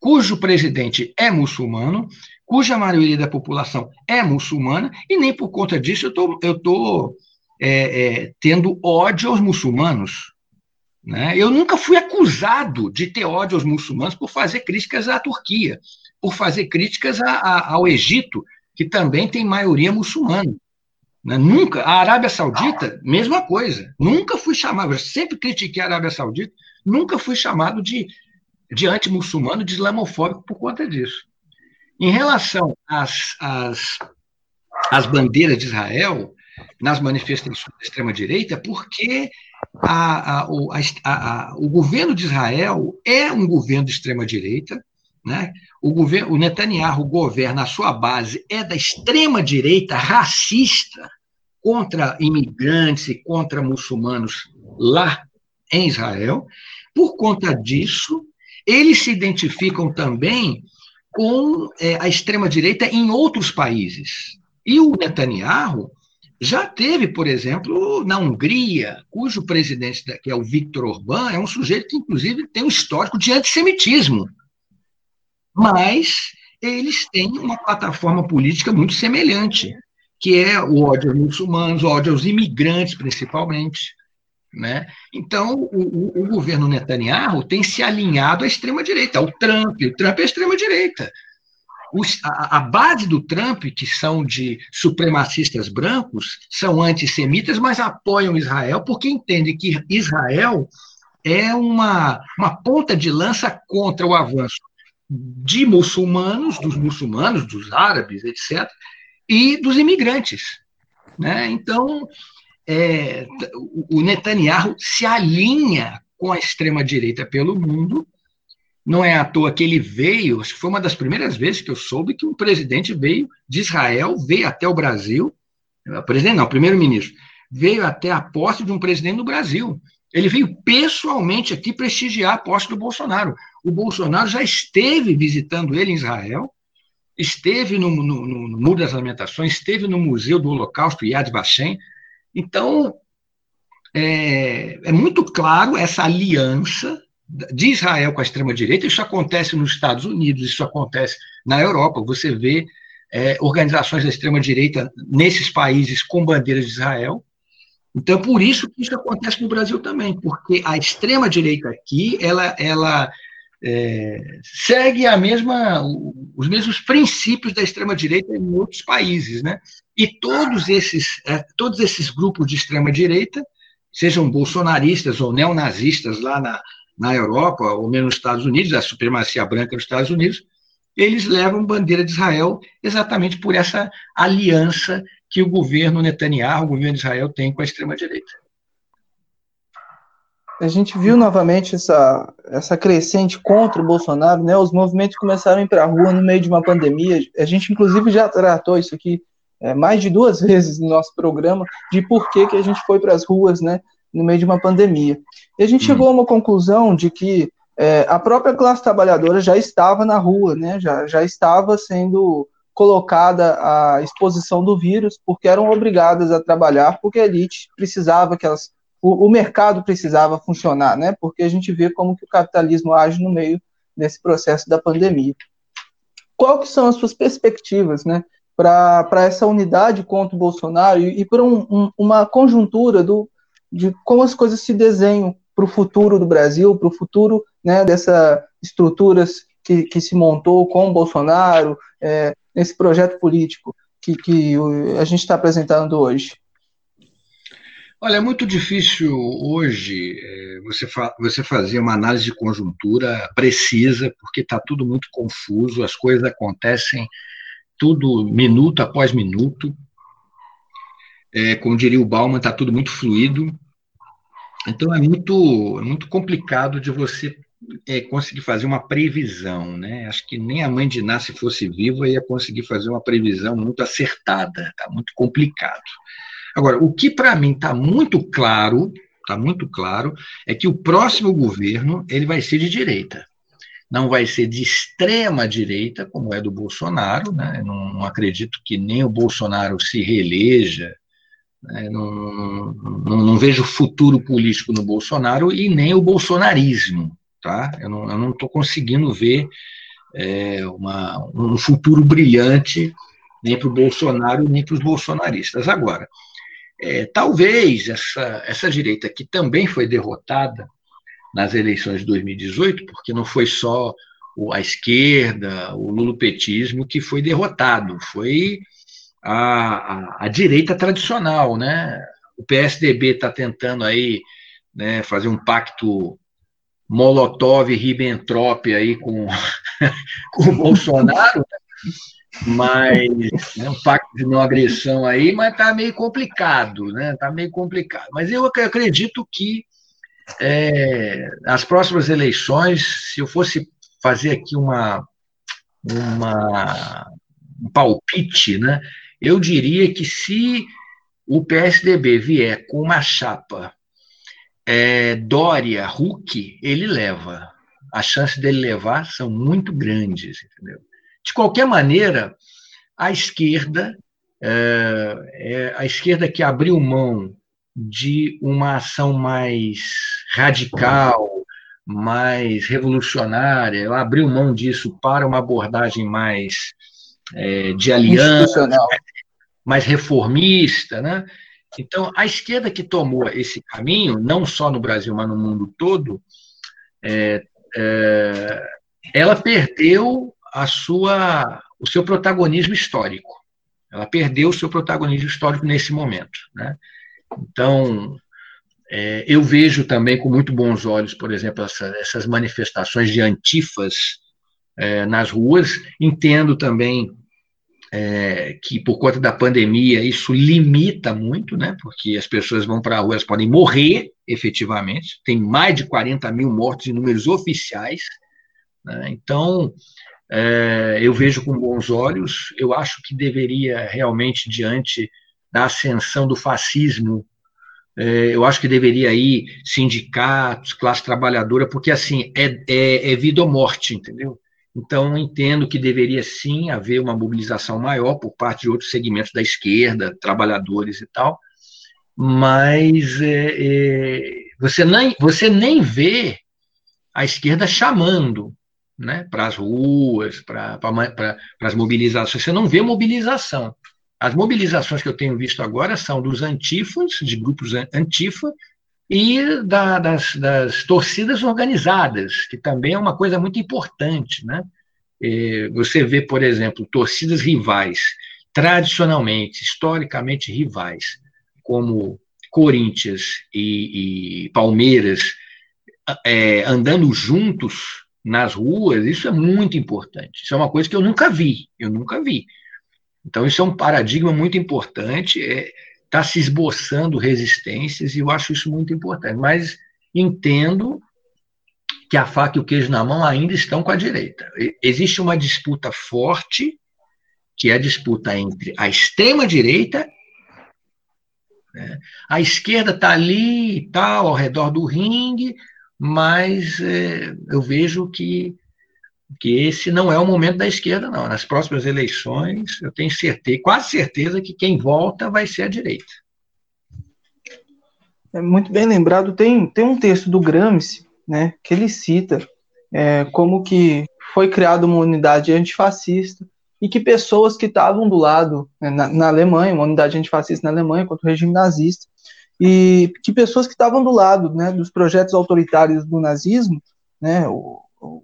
cujo presidente é muçulmano, cuja maioria da população é muçulmana, e nem por conta disso eu tô, estou é, é, tendo ódio aos muçulmanos. Né? Eu nunca fui acusado de ter ódio aos muçulmanos por fazer críticas à Turquia, por fazer críticas a, a, ao Egito, que também tem maioria muçulmana. Né? Nunca. A Arábia Saudita, mesma coisa. Nunca fui chamado, eu sempre critiquei a Arábia Saudita, nunca fui chamado de de anti-muçulmano, de islamofóbico por conta disso. Em relação às, às, às bandeiras de Israel, nas manifestações da extrema-direita, porque a, a, o, a, o governo de Israel é um governo de extrema-direita, né? o, governo, o Netanyahu governa, a sua base é da extrema-direita racista contra imigrantes e contra muçulmanos lá em Israel. Por conta disso, eles se identificam também com é, a extrema-direita em outros países. E o Netanyahu já teve, por exemplo, na Hungria, cujo presidente, que é o Viktor Orbán, é um sujeito que, inclusive, tem um histórico de antissemitismo. Mas eles têm uma plataforma política muito semelhante, que é o ódio aos muçulmanos, o ódio aos imigrantes, principalmente. Né? Então, o, o, o, governo Netanyahu tem se alinhado à extrema-direita, ao Trump. O Trump é extrema-direita. A, a, base do Trump, que são de supremacistas brancos, são antissemitas, mas apoiam Israel porque entendem que Israel é uma, uma ponta de lança contra o avanço de muçulmanos, dos muçulmanos, dos árabes, etc., e dos imigrantes. Né? Então, é, o Netanyahu se alinha com a extrema-direita pelo mundo. Não é à toa que ele veio, acho que foi uma das primeiras vezes que eu soube que um presidente veio de Israel, veio até o Brasil, o presidente não, primeiro-ministro, veio até a posse de um presidente no Brasil. Ele veio pessoalmente aqui prestigiar a posse do Bolsonaro. O Bolsonaro já esteve visitando ele em Israel, esteve no, no, no Muro das Lamentações, esteve no Museu do Holocausto Yad Vashem, então, é, é muito claro essa aliança de Israel com a extrema-direita. Isso acontece nos Estados Unidos, isso acontece na Europa. Você vê é, organizações da extrema-direita nesses países com bandeiras de Israel. Então, por isso que isso acontece no Brasil também, porque a extrema-direita aqui, ela, ela é, segue a mesma, os mesmos princípios da extrema-direita em outros países. Né? E todos esses, é, todos esses grupos de extrema-direita, sejam bolsonaristas ou neonazistas lá na, na Europa, ou mesmo nos Estados Unidos, a supremacia branca nos Estados Unidos, eles levam bandeira de Israel exatamente por essa aliança que o governo Netanyahu, o governo de Israel, tem com a extrema-direita a gente viu novamente essa, essa crescente contra o Bolsonaro, né? Os movimentos começaram a ir para a rua no meio de uma pandemia. A gente, inclusive, já tratou isso aqui é, mais de duas vezes no nosso programa, de por que, que a gente foi para as ruas, né? No meio de uma pandemia. E a gente hum. chegou a uma conclusão de que é, a própria classe trabalhadora já estava na rua, né? Já, já estava sendo colocada à exposição do vírus, porque eram obrigadas a trabalhar, porque a elite precisava que elas, o, o mercado precisava funcionar, né? Porque a gente vê como que o capitalismo age no meio desse processo da pandemia. Qual que são as suas perspectivas, né? Para essa unidade contra o Bolsonaro e, e para um, um, uma conjuntura do, de como as coisas se desenham para o futuro do Brasil, para o futuro né, dessas estruturas que, que, se montou com o Bolsonaro, é, nesse projeto político que, que a gente está apresentando hoje? Olha, é muito difícil hoje é, você, fa você fazer uma análise de conjuntura precisa, porque está tudo muito confuso, as coisas acontecem tudo minuto após minuto. É, como diria o Bauman, está tudo muito fluido. Então é muito, é muito complicado de você é, conseguir fazer uma previsão, né? Acho que nem a mãe de Iná, se fosse viva, ia conseguir fazer uma previsão muito acertada, está muito complicado. Agora, o que para mim está muito claro, está muito claro, é que o próximo governo ele vai ser de direita. Não vai ser de extrema direita, como é do Bolsonaro, né? não, não acredito que nem o Bolsonaro se reeleja, né? não, não, não, vejo futuro político no Bolsonaro e nem o bolsonarismo tá? Eu não estou conseguindo ver é, uma, um futuro brilhante nem para o Bolsonaro nem para os bolsonaristas. Agora, é, talvez essa, essa direita que também foi derrotada nas eleições de 2018, porque não foi só a esquerda, o lulopetismo que foi derrotado, foi a, a, a direita tradicional, né? O PSDB está tentando aí né, fazer um pacto Molotov-Ribbentrop aí com, com o Bolsonaro, mas né, um pacto de não agressão aí, mas está meio complicado, né? Está meio complicado. Mas eu acredito que é, as próximas eleições, se eu fosse fazer aqui uma, uma um palpite, né? Eu diria que se o PSDB vier com uma chapa é, Dória, Huck, ele leva. As chances dele levar são muito grandes, entendeu? De qualquer maneira, a esquerda, é, é a esquerda que abriu mão de uma ação mais radical, mais revolucionária, ela abriu mão disso para uma abordagem mais é, de aliança, mais reformista, né? Então, a esquerda que tomou esse caminho, não só no Brasil, mas no mundo todo, é, é, ela perdeu a sua, o seu protagonismo histórico. Ela perdeu o seu protagonismo histórico nesse momento. Né? Então, é, eu vejo também com muito bons olhos, por exemplo, essa, essas manifestações de antifas é, nas ruas. Entendo também é, que por conta da pandemia isso limita muito, né? Porque as pessoas vão para a rua, elas podem morrer efetivamente. Tem mais de 40 mil mortos em números oficiais. Né? Então, é, eu vejo com bons olhos. Eu acho que deveria realmente, diante da ascensão do fascismo, eu acho que deveria ir sindicatos, classe trabalhadora, porque assim é, é, é vida ou morte, entendeu? Então, entendo que deveria sim haver uma mobilização maior por parte de outros segmentos da esquerda, trabalhadores e tal, mas é, é, você, nem, você nem vê a esquerda chamando né, para as ruas, para as mobilizações. Você não vê mobilização. As mobilizações que eu tenho visto agora são dos antifas, de grupos antifa, e da, das, das, torcidas organizadas, que também é uma coisa muito importante. Né? Você vê, por exemplo, torcidas rivais, tradicionalmente, historicamente rivais, como Corinthians e, e Palmeiras, é, andando juntos nas ruas, isso é muito importante. Isso é uma coisa que eu nunca vi, eu nunca vi. Então, isso é um paradigma muito importante. É, está se esboçando resistências e eu acho isso muito importante. Mas entendo que a faca e o queijo na mão ainda estão com a direita. Existe uma disputa forte, que é a disputa entre a extrema-direita, né? a esquerda está ali e tal, ao redor do ringue, mas é, eu vejo que que esse não é o momento da esquerda, não. Nas próximas eleições, eu tenho certeza, quase certeza que quem volta vai ser a direita. É muito bem lembrado, tem, tem um texto do Gramsci, né, que ele cita é, como que foi criada uma unidade antifascista e que pessoas que estavam do lado, né, na, na, Alemanha, uma unidade antifascista na Alemanha contra o regime nazista, e que pessoas que estavam do lado né, dos projetos autoritários do nazismo, né,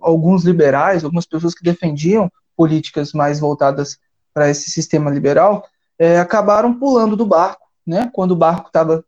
alguns liberais, algumas pessoas que defendiam políticas mais voltadas para esse sistema liberal, é, acabaram pulando do barco, né, quando o barco estava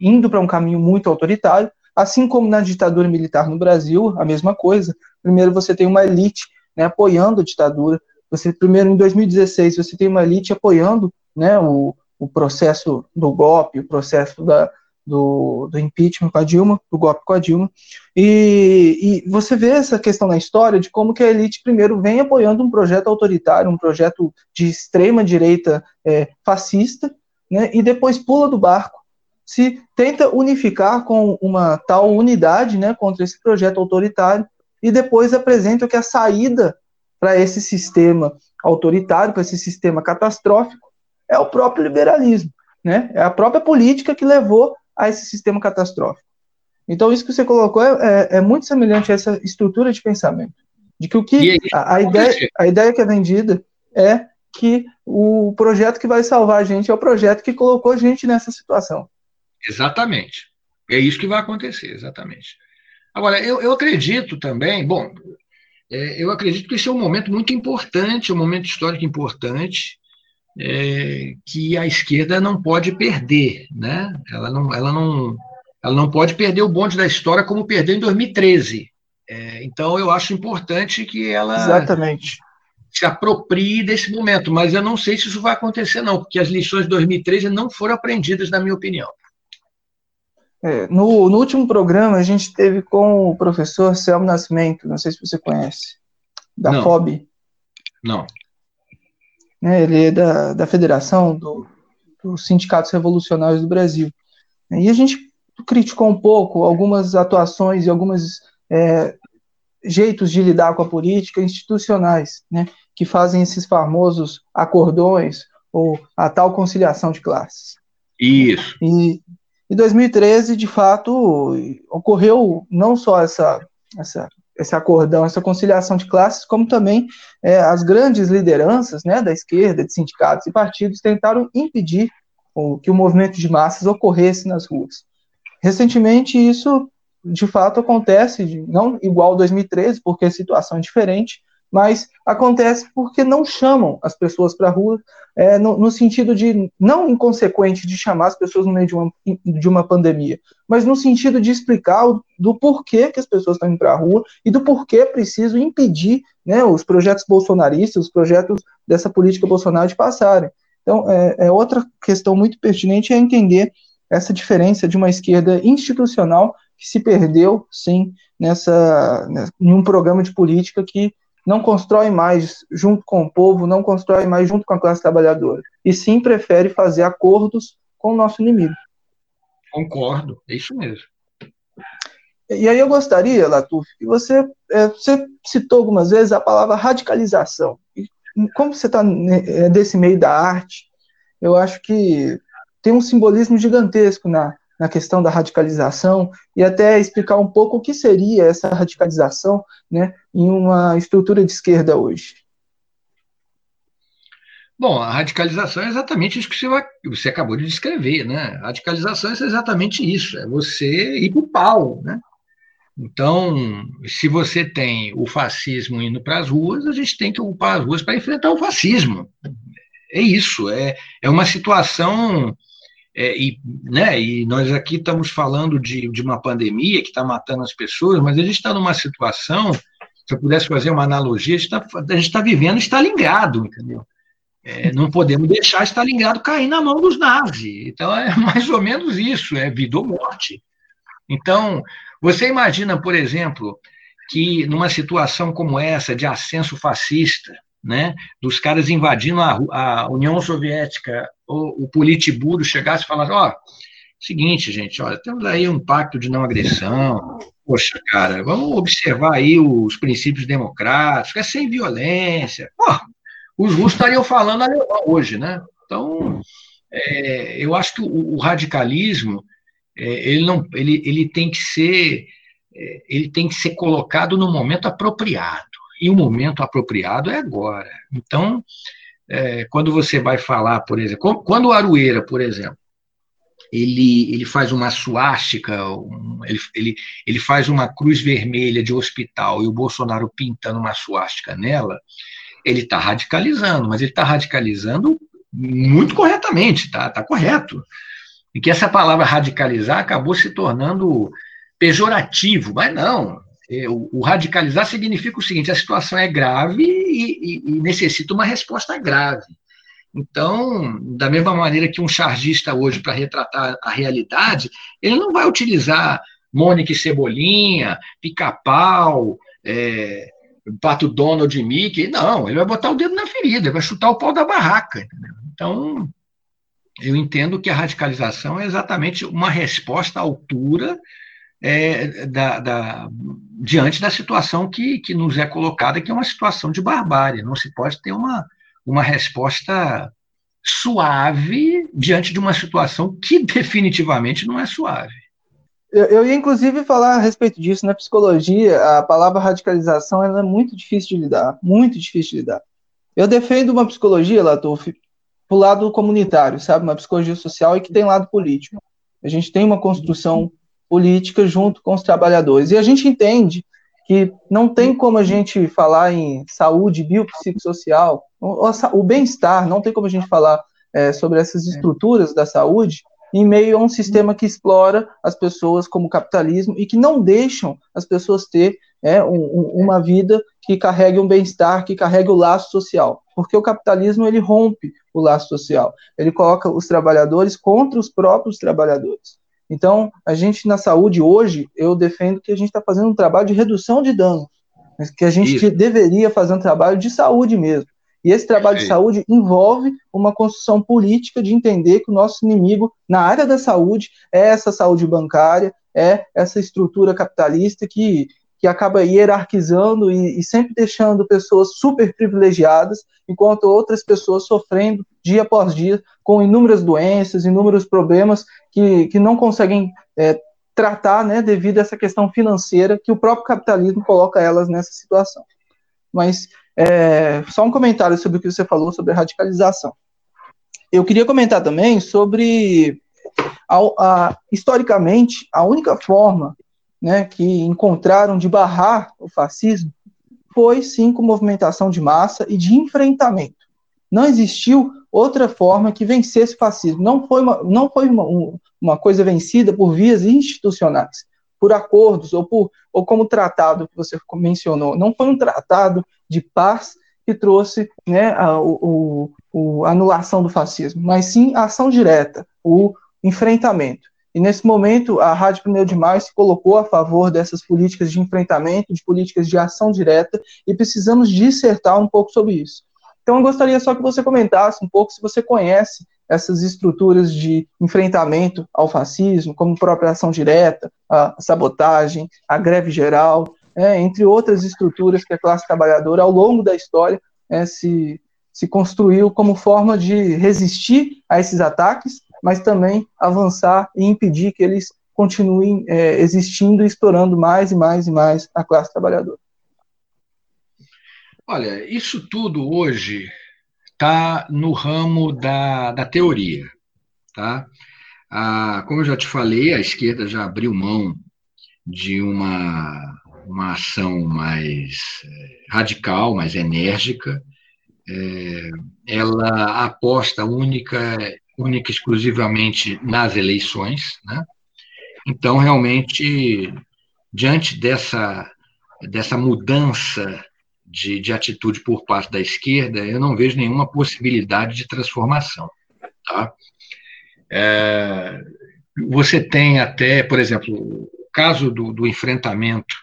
indo para um caminho muito autoritário, assim como na ditadura militar no Brasil, a mesma coisa. Primeiro você tem uma elite né, apoiando a ditadura. Você primeiro em 2016 você tem uma elite apoiando né, o, o processo do golpe, o processo da, do, do, impeachment com a Dilma, do golpe com a Dilma, e, e, você vê essa questão na história de como que a elite primeiro vem apoiando um projeto autoritário, um projeto de extrema direita é, fascista, né, e depois pula do barco se tenta unificar com uma tal unidade né, contra esse projeto autoritário e depois apresenta que a saída para esse sistema autoritário, para esse sistema catastrófico, é o próprio liberalismo. Né? É a própria política que levou a esse sistema catastrófico. Então, isso que você colocou é, é, é muito semelhante a essa estrutura de pensamento. De que o que a, a ideia, a ideia que é vendida é que o projeto que vai salvar a gente é o projeto que colocou a gente nessa situação. Exatamente. É isso que vai acontecer, exatamente. Agora, eu, eu acredito também, bom, é, eu acredito que esse é um momento muito importante, um momento histórico importante, é, que a esquerda não pode perder, né? Ela não, ela não, ela não pode perder o bonde da história como perdeu em 2013. É, então, eu acho importante que ela Exatamente. se aproprie desse momento, mas eu não sei se isso vai acontecer, não, porque as lições de 2013 não foram aprendidas, na minha opinião. É, no, no, último programa, a gente teve com o professor Selmo Nascimento, não sei se você conhece, da não. FOB. Não. É, ele é da, da Federação do, dos Sindicatos Revolucionários do Brasil. E a gente criticou um pouco algumas atuações e alguns é, jeitos de lidar com a política institucionais, né, que fazem esses famosos acordões ou a tal conciliação de classes. Isso. E, em 2013, de fato, ocorreu não só essa, essa, esse acordão, essa conciliação de classes, como também é, as grandes lideranças né, da esquerda, de sindicatos e partidos tentaram impedir o, que o movimento de massas ocorresse nas ruas. Recentemente, isso de fato acontece, não igual 2013, porque a situação é diferente, mas acontece porque não chamam as pessoas para a rua, é, no, no, sentido de, não inconsequente de chamar as pessoas no meio de uma, de uma pandemia, mas no sentido de explicar o, do porquê que as pessoas estão indo para a rua e do porquê é preciso impedir né, os projetos bolsonaristas, os projetos dessa política Bolsonaro de passarem. Então, é, é outra questão muito pertinente é entender essa diferença de uma esquerda institucional que se perdeu, sim, nessa, em um programa de política que não constrói mais junto com o povo, não constrói mais junto com a classe trabalhadora, e sim prefere fazer acordos com o nosso inimigo. Concordo, é isso mesmo. E aí eu gostaria, Latuf, que você, é, você citou algumas vezes a palavra radicalização. E como você está é, desse meio da arte, eu acho que tem um simbolismo gigantesco na, na questão da radicalização e até explicar um pouco o que seria essa radicalização né, em uma estrutura de esquerda hoje. Bom, a radicalização é exatamente isso que você, acabou de descrever, né? A radicalização é exatamente isso, é você ir para o pau, né? Então, se você tem o fascismo indo para as ruas, a gente tem que ocupar as ruas para enfrentar o fascismo. É isso, é, é uma situação é, e, né, e nós aqui estamos falando de, de uma pandemia que está matando as pessoas, mas a gente está numa situação, se eu pudesse fazer uma analogia, a gente está tá vivendo Stalingrado, entendeu? É, não podemos deixar Stalingrado cair na mão dos nazis. Então, é mais ou menos isso, é vida ou morte. Então, você imagina, por exemplo, que numa situação como essa, de ascenso fascista, né, dos caras invadindo a, a União Soviética, o, o Politburo chegasse e falasse, ó, oh, seguinte, gente, olha, temos aí um pacto de não agressão. Poxa, cara, vamos observar aí os princípios democráticos, é sem violência. Pô, os russos estariam falando alemão hoje, né? Então, é, eu acho que o, o radicalismo é, ele não, ele, ele tem que ser, é, ele tem que ser colocado no momento apropriado. E o momento apropriado é agora. Então, é, quando você vai falar, por exemplo, quando o Arueira, por exemplo, ele, ele faz uma suástica, um, ele, ele, ele faz uma cruz vermelha de hospital e o Bolsonaro pintando uma suástica nela, ele está radicalizando, mas ele está radicalizando muito corretamente, tá, tá correto. E que essa palavra radicalizar acabou se tornando pejorativo, mas não. É, o, radicalizar significa o seguinte: a situação é grave e, e, e necessita uma resposta grave. Então, da mesma maneira que um chargista hoje, para retratar a realidade, ele não vai utilizar Mônica e Cebolinha, pica-pau, é, Pato Donald e Mickey, não, ele vai botar o dedo na ferida, vai chutar o pau da barraca. Entendeu? Então, eu entendo que a radicalização é exatamente uma resposta à altura é, da, da, diante da situação que, que nos é colocada, que é uma situação de barbárie. Não se pode ter uma, uma resposta suave diante de uma situação que definitivamente não é suave. Eu, eu ia, inclusive, falar a respeito disso. Na psicologia, a palavra radicalização é muito difícil de lidar, muito difícil de lidar. Eu defendo uma psicologia, Latuf, pro lado comunitário, sabe? Uma psicologia social e que tem lado político. A gente tem uma construção política junto com os trabalhadores. E a gente entende que não tem como a gente falar em saúde biopsicossocial, o, bem-estar, não tem como a gente falar é, sobre essas estruturas da saúde em meio a um sistema que explora as pessoas como capitalismo e que não deixam as pessoas ter é, um, uma vida que carregue um bem-estar, que carregue o laço social. Porque o capitalismo ele rompe o laço social, ele coloca os trabalhadores contra os próprios trabalhadores. Então, a gente na saúde hoje, eu defendo que a gente está fazendo um trabalho de redução de danos, que a gente Isso. deveria fazer um trabalho de saúde mesmo. E esse trabalho de saúde envolve uma construção política de entender que o nosso inimigo na área da saúde é essa saúde bancária, é essa estrutura capitalista que, que acaba hierarquizando e, e sempre deixando pessoas super privilegiadas, enquanto outras pessoas sofrendo dia após dia com inúmeras doenças, inúmeros problemas que, que não conseguem é, tratar né, devido a essa questão financeira que o próprio capitalismo coloca elas nessa situação. Mas é, só um comentário sobre o que você falou sobre a radicalização. Eu queria comentar também sobre, a, a, historicamente, a única forma né, que encontraram de barrar o fascismo foi sim com movimentação de massa e de enfrentamento. Não existiu outra forma que vencesse o fascismo. Não foi uma, não foi uma, uma coisa vencida por vias institucionais, por acordos ou, por, ou como tratado que você mencionou. Não foi um tratado de paz que trouxe né, a, o, o, a anulação do fascismo, mas sim a ação direta, o enfrentamento. E nesse momento, a Rádio Pneu de Maio se colocou a favor dessas políticas de enfrentamento, de políticas de ação direta, e precisamos dissertar um pouco sobre isso. Então, eu gostaria só que você comentasse um pouco se você conhece essas estruturas de enfrentamento ao fascismo, como própria ação direta, a sabotagem, a greve geral, é, entre outras estruturas que a classe trabalhadora, ao longo da história, é, se, se construiu como forma de resistir a esses ataques, mas também avançar e impedir que eles continuem é, existindo e explorando mais e mais e mais a classe trabalhadora. Olha, isso tudo hoje está no ramo da, da teoria. Tá? Como eu já te falei, a esquerda já abriu mão de uma uma ação mais eh, radical, mais enérgica. É, ela aposta única, única exclusivamente nas eleições, né? Então, realmente, diante dessa, dessa mudança de, de atitude por parte da esquerda, eu não vejo nenhuma possibilidade de transformação. Tá? É, você tem até, por exemplo, o caso do, do enfrentamento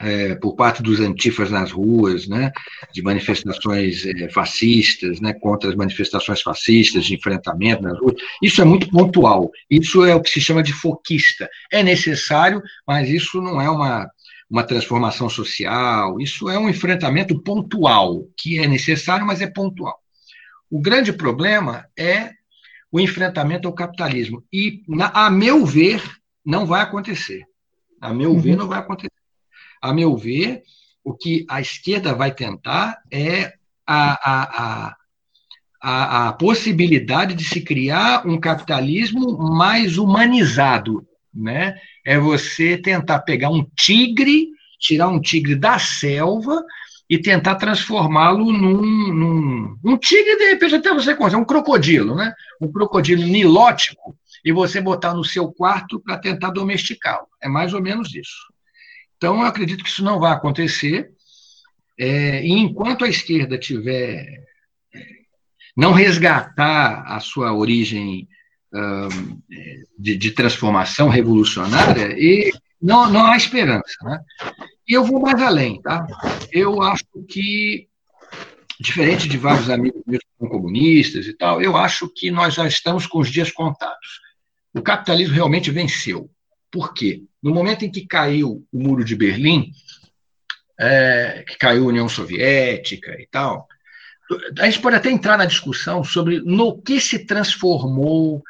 é, por parte dos antifas nas ruas, né, de manifestações é, fascistas, né, contra as manifestações fascistas, de enfrentamento nas ruas. Isso é muito pontual. Isso é o que se chama de foquista. É necessário, mas isso não é uma, uma transformação social. Isso é um enfrentamento pontual, que é necessário, mas é pontual. O grande problema é o enfrentamento ao capitalismo. E, na, a meu ver, não vai acontecer. A meu uhum. ver, não vai acontecer a meu ver, o que a esquerda vai tentar é a, a, a, a, possibilidade de se criar um capitalismo mais humanizado. Né? É você tentar pegar um tigre, tirar um tigre da selva e tentar transformá-lo num, num, um tigre, de repente, até você consegue, um crocodilo, né? um crocodilo nilótico, e você botar no seu quarto para tentar domesticá-lo. É mais ou menos isso. Então, eu acredito que isso não vai acontecer. É, e enquanto a esquerda tiver é, não resgatar a sua origem um, de, de, transformação revolucionária, e não, não há esperança. Né? E eu vou mais além. Tá? Eu acho que, diferente de vários amigos meus que são comunistas e tal, eu acho que nós já estamos com os dias contados. O capitalismo realmente venceu. Por quê? No momento em que caiu o Muro de Berlim, é, que caiu a União Soviética e tal, a gente pode até entrar na discussão sobre no que se transformou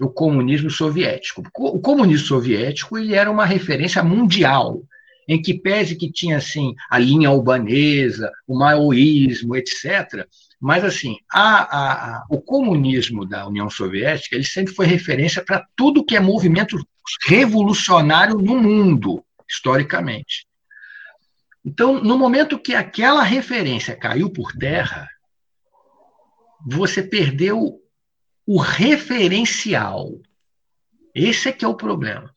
o comunismo soviético. O comunismo soviético ele era uma referência mundial, em que pese que tinha assim a linha albanesa, o maoísmo, etc. Mas assim, a, a, a, o comunismo da União Soviética ele sempre foi referência para tudo que é movimento revolucionário no mundo, historicamente. Então, no momento que aquela referência caiu por terra, você perdeu o referencial. Esse é que é o problema.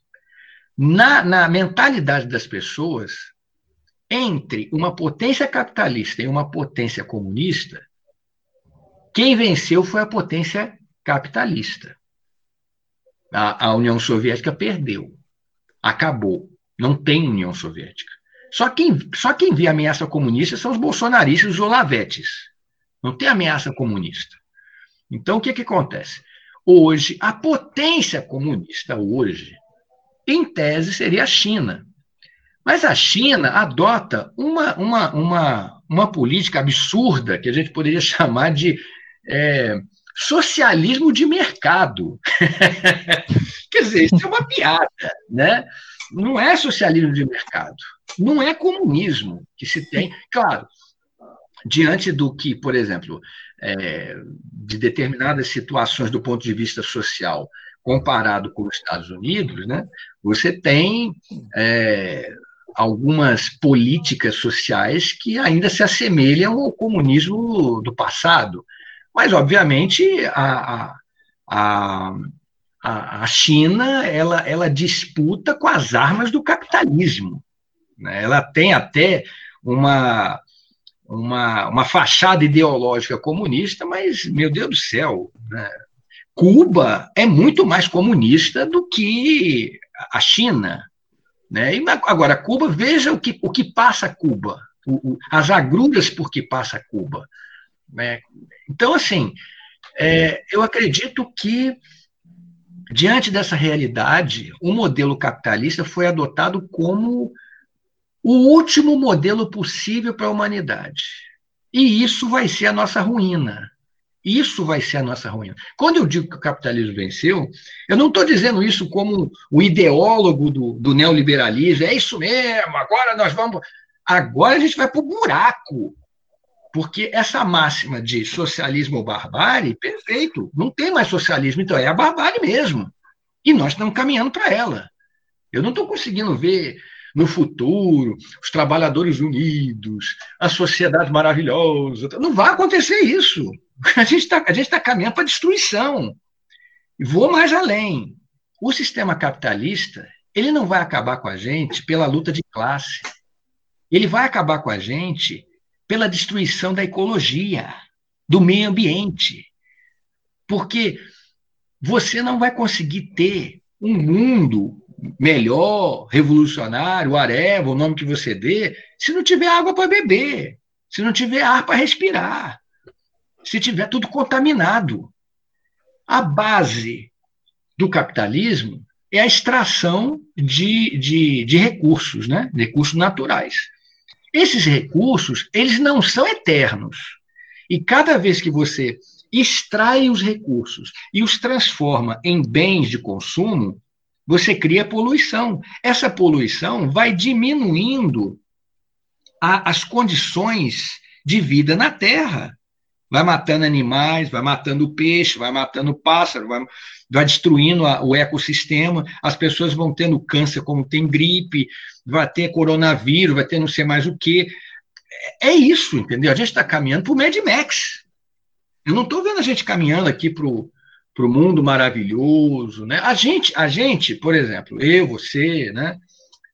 Na, na mentalidade das pessoas, entre uma potência capitalista e uma potência comunista, quem venceu foi a potência capitalista. A, a União Soviética perdeu. Acabou. Não tem União Soviética. Só quem, só quem vê ameaça comunista são os bolsonaristas, os olavetes. Não tem ameaça comunista. Então, o que, que acontece? Hoje, a potência comunista, hoje, em tese, seria a China. Mas a China adota uma, uma, uma, uma política absurda que a gente poderia chamar de é, socialismo de mercado. Quer dizer, isso é uma piada, né? Não é socialismo de mercado, não é comunismo que se tem. Claro, diante do que, por exemplo, é, de determinadas situações do ponto de vista social, comparado com os Estados Unidos, né, você tem é, algumas políticas sociais que ainda se assemelham ao comunismo do passado. Mas, obviamente, a, a, a, a China ela, ela disputa com as armas do capitalismo. Né? Ela tem até uma, uma, uma fachada ideológica comunista, mas, meu Deus do céu, né? Cuba é muito mais comunista do que a China. Né? E agora, Cuba, veja o que, o que passa Cuba, o, o, as agruras por que passa Cuba. Né? Então, assim, é, eu acredito que, diante dessa realidade, o modelo capitalista foi adotado como o último modelo possível para a humanidade. E isso vai ser a nossa ruína. Isso vai ser a nossa ruína. Quando eu digo que o capitalismo venceu, eu não estou dizendo isso como o ideólogo do, do neoliberalismo, é isso mesmo, agora nós vamos. Agora a gente vai para o buraco. Porque essa máxima de socialismo ou barbárie, perfeito, não tem mais socialismo, então é a barbárie mesmo. E nós estamos caminhando para ela. Eu não estou conseguindo ver no futuro os trabalhadores unidos, a sociedade maravilhosa. Não vai acontecer isso. A gente está tá caminhando para a destruição. E vou mais além. O sistema capitalista ele não vai acabar com a gente pela luta de classe. Ele vai acabar com a gente pela destruição da ecologia, do meio ambiente. Porque você não vai conseguir ter um mundo melhor, revolucionário, areva, o nome que você dê, se não tiver água para beber, se não tiver ar para respirar, se tiver tudo contaminado. A base do capitalismo é a extração de, de, de recursos, né? recursos naturais. Esses recursos, eles não são eternos. E cada vez que você extrai os recursos e os transforma em bens de consumo, você cria poluição. Essa poluição vai diminuindo a, as condições de vida na Terra. Vai matando animais, vai matando peixe, vai matando pássaro, vai, vai destruindo a, o ecossistema. As pessoas vão tendo câncer, como tem gripe, vai ter coronavírus, vai ter não sei mais o quê. É, é isso, entendeu? A gente está caminhando para o Mad Max. Eu não estou vendo a gente caminhando aqui para o mundo maravilhoso, né? A gente, a gente, por exemplo, eu, você, né?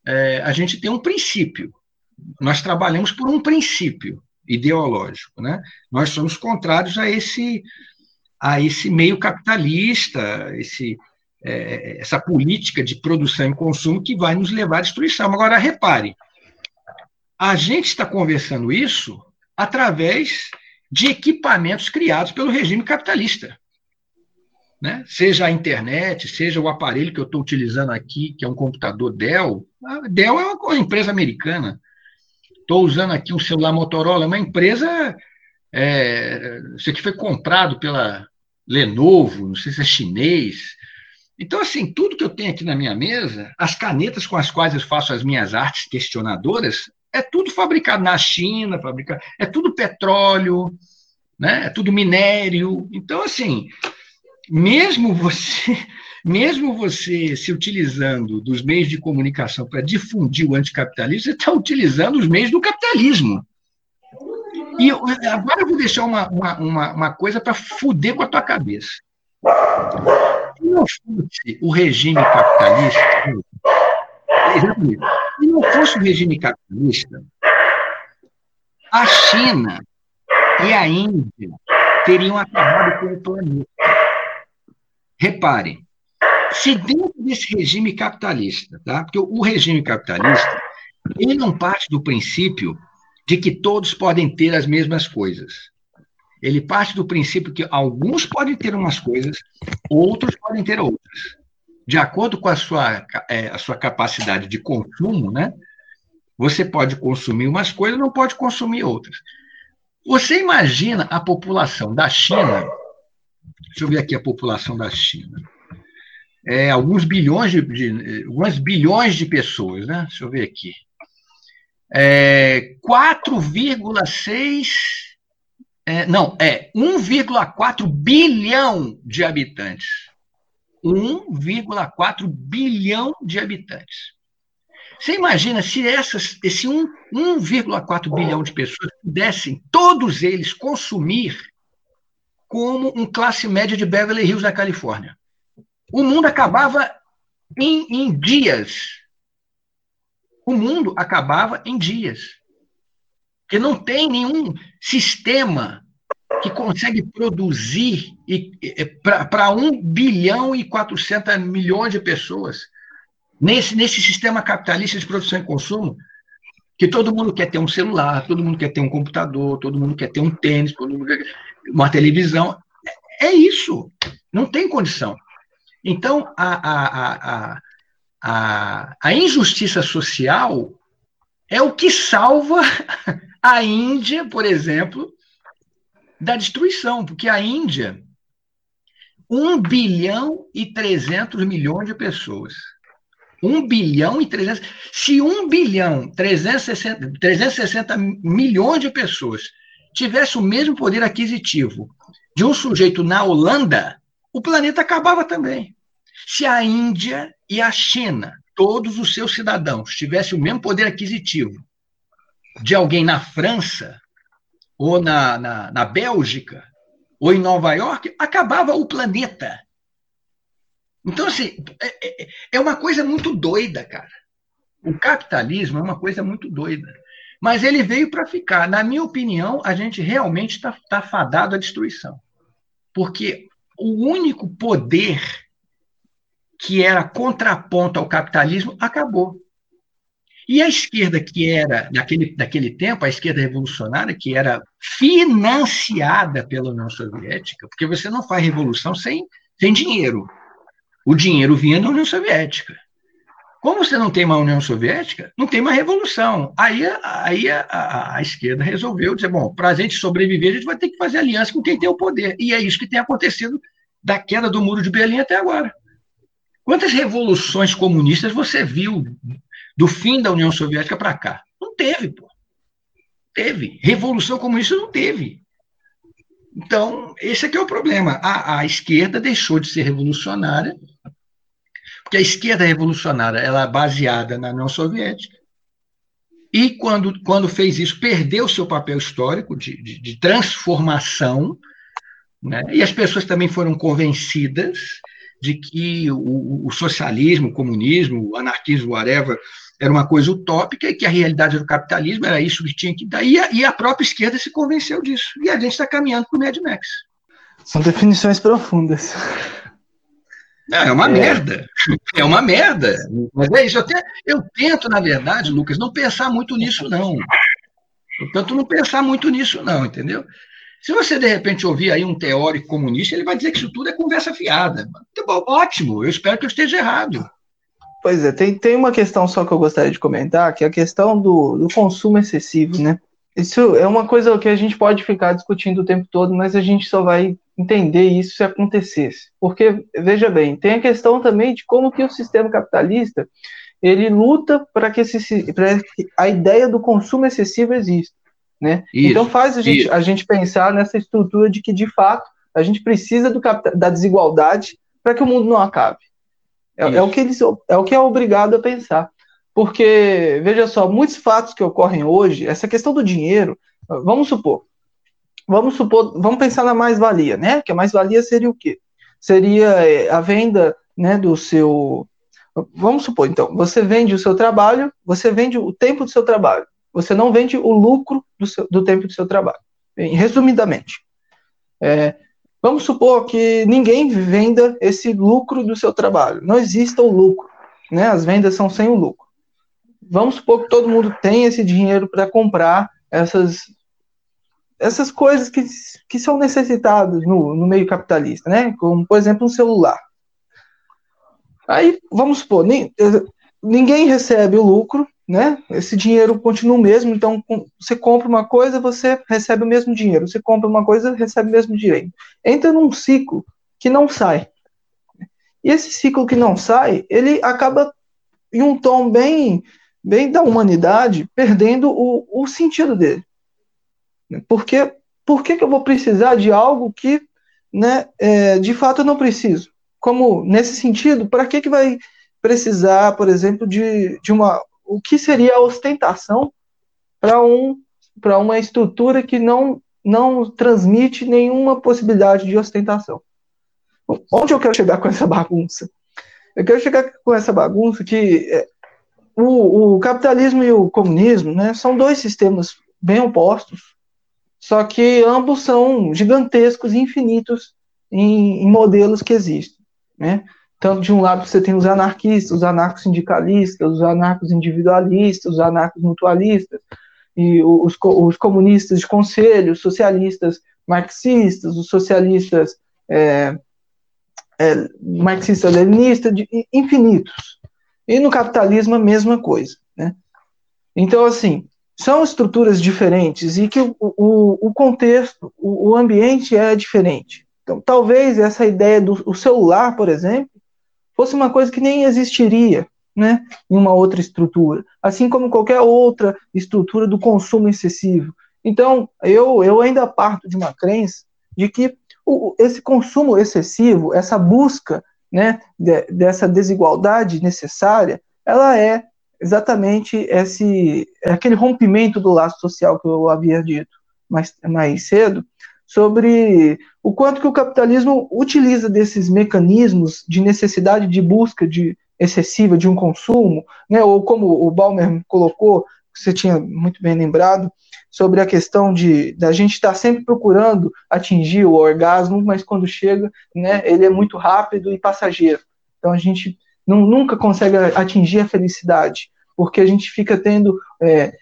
É, a gente tem um princípio. Nós trabalhamos por um princípio ideológico, né? Nós somos contrários a esse a esse meio capitalista, esse é, essa política de produção e consumo que vai nos levar à destruição. Agora repare, a gente está conversando isso através de equipamentos criados pelo regime capitalista né? seja a internet, seja o aparelho que eu estou utilizando aqui, que é um computador Dell. A Dell é uma empresa americana. Estou usando aqui um celular Motorola, uma empresa. É, isso aqui foi comprado pela Lenovo, não sei se é chinês. Então, assim, tudo que eu tenho aqui na minha mesa, as canetas com as quais eu faço as minhas artes questionadoras, é tudo fabricado na China, fabricado, é tudo petróleo, né? é tudo minério. Então, assim, mesmo você, mesmo você se utilizando dos meios de comunicação para difundir o anticapitalismo, você está utilizando os meios do capitalismo. E agora eu vou deixar uma, uma, uma, uma coisa para fuder com a tua cabeça. Se não fosse o regime capitalista, se não fosse o regime capitalista, a China e a Índia teriam acabado com o planeta. Reparem, se dentro desse regime capitalista, tá? porque o regime capitalista, ele não parte do princípio de que todos podem ter as mesmas coisas. Ele parte do princípio que alguns podem ter umas coisas, outros podem ter outras. De acordo com a sua, é, a sua capacidade de consumo, né? Você pode consumir umas coisas, não pode consumir outras. Você imagina a população da China Deixa eu ver aqui a população da China. É, alguns bilhões de, de, algumas bilhões de pessoas, né? Deixa eu ver aqui. É, 4,6 é, não, é 1,4 bilhão de habitantes. 1,4 bilhão de habitantes. Você imagina se essas, esse 1,4 bilhão de pessoas pudessem, todos eles, consumir como um classe média de Beverly Hills, na Califórnia. O mundo acabava em, em dias. O mundo acabava em dias. Porque não tem nenhum sistema que consegue produzir para 1 bilhão e 400 milhões de pessoas nesse, nesse sistema capitalista de produção e consumo, que todo mundo quer ter um celular, todo mundo quer ter um computador, todo mundo quer ter um tênis, todo mundo quer uma televisão. É isso. Não tem condição. Então, a, a, a, a, injustiça social é o que salva a Índia, por exemplo, da destruição, porque a Índia, 1 bilhão e 300 milhões de pessoas. 1 bilhão e 300. Se 1 bilhão 360, 360 milhões de pessoas tivesse o mesmo poder aquisitivo de um sujeito na Holanda, o planeta acabava também. Se a Índia e a China, todos os seus cidadãos, tivessem o mesmo poder aquisitivo de alguém na França, ou na, na, na Bélgica, ou em Nova York, acabava o planeta. Então, assim, é, é, é uma coisa muito doida, cara. O capitalismo é uma coisa muito doida. Mas ele veio para ficar. Na minha opinião, a gente realmente está tá fadado à destruição. Porque o único poder que era contraponto ao capitalismo, acabou. E a esquerda, que era, naquele, naquele tempo, a esquerda revolucionária, que era financiada pela União Soviética, porque você não faz revolução sem, sem dinheiro. O dinheiro vinha da União Soviética. Como você não tem uma União Soviética, não tem uma revolução. Aí, aí a, a, a esquerda resolveu dizer: bom, para a gente sobreviver, a gente vai ter que fazer aliança com quem tem o poder. E é isso que tem acontecido da queda do Muro de Berlim até agora. Quantas revoluções comunistas você viu do fim da União Soviética para cá? Não teve, pô. Teve. Revolução comunista não teve. Então, esse aqui é o problema. A, a esquerda deixou de ser revolucionária, porque a esquerda revolucionária ela é baseada na União Soviética, e quando, quando fez isso, perdeu seu papel histórico de, de, de transformação, né? e as pessoas também foram convencidas de que o, o, socialismo, o comunismo, o anarquismo, whatever, era uma coisa utópica e que a realidade do capitalismo era isso que tinha que dar. E a, e a própria esquerda se convenceu disso. E a gente está caminhando para o Mad Max. São definições profundas. Não, é uma é. merda. É uma merda. Mas é isso. Eu, te, eu tento, na verdade, Lucas, não pensar muito nisso, não. Eu tento não pensar muito nisso, não, entendeu? Se você, de repente, ouvir aí um teórico comunista, ele vai dizer que isso tudo é conversa fiada. Ótimo, eu espero que eu esteja errado. Pois é, tem, tem uma questão só que eu gostaria de comentar, que é a questão do, do consumo excessivo, né? Isso é uma coisa que a gente pode ficar discutindo o tempo todo, mas a gente só vai entender isso se acontecesse. Porque, veja bem, tem a questão também de como que o sistema capitalista ele luta para que, que a ideia do consumo excessivo exista. Né? Isso, então faz a gente, a gente pensar nessa estrutura de que, de fato, a gente precisa do, da desigualdade para que o mundo não acabe. É, é, o que eles, é o que é obrigado a pensar. Porque, veja só, muitos fatos que ocorrem hoje, essa questão do dinheiro, vamos supor, vamos supor, vamos pensar na mais-valia, né? Que a mais-valia seria o quê? Seria é, a venda né, do seu. Vamos supor, então, você vende o seu trabalho, você vende o tempo do seu trabalho, você não vende o lucro do, seu, do tempo do seu trabalho. Bem, resumidamente, é, Vamos supor que ninguém venda esse lucro do seu trabalho. Não exista o lucro. Né? As vendas são sem o lucro. Vamos supor que todo mundo tem esse dinheiro para comprar essas, essas coisas que, que são necessitadas no, no meio capitalista, né? como, por exemplo, um celular. Aí, vamos supor, ninguém recebe o lucro, né? Esse dinheiro continua o mesmo, então você compra uma coisa, você recebe o mesmo dinheiro. Você compra uma coisa, recebe o mesmo dinheiro. Entra num ciclo que não sai. E esse ciclo que não sai, ele acaba em um tom bem, bem da humanidade, perdendo o, o sentido dele. Porque por que, que eu vou precisar de algo que, né, é, de fato eu não preciso? Como nesse sentido, para que que vai precisar, por exemplo, de, de uma o que seria a ostentação para um, uma estrutura que não, não transmite nenhuma possibilidade de ostentação. Onde eu quero chegar com essa bagunça? Eu quero chegar com essa bagunça que é, o, o, capitalismo e o comunismo né, são dois sistemas bem opostos, só que ambos são gigantescos e infinitos em, em modelos que existem. Né? Tanto de um lado você tem os anarquistas, os anarcos-sindicalistas, os anarcos-individualistas, os anarcos-mutualistas, e os, os, comunistas de conselho, os socialistas marxistas, os socialistas é, é, marxistas-leninistas, infinitos. E no capitalismo a mesma coisa. Né? Então, assim, são estruturas diferentes e que o, o, o contexto, o, o, ambiente é diferente. Então, talvez essa ideia do celular, por exemplo, fosse uma coisa que nem existiria né, em uma outra estrutura, assim como qualquer outra estrutura do consumo excessivo. Então, eu, eu ainda parto de uma crença de que o, esse consumo excessivo, essa busca né, de, dessa desigualdade necessária, ela é exatamente esse aquele rompimento do laço social que eu havia dito mais, mais cedo, sobre o quanto que o capitalismo utiliza desses mecanismos de necessidade de busca de excessiva de um consumo, né, ou como o Balmer colocou, você tinha muito bem lembrado, sobre a questão de da gente estar tá sempre procurando atingir o orgasmo, mas quando chega, né, ele é muito rápido e passageiro. Então a gente não, nunca consegue atingir a felicidade, porque a gente fica tendo é,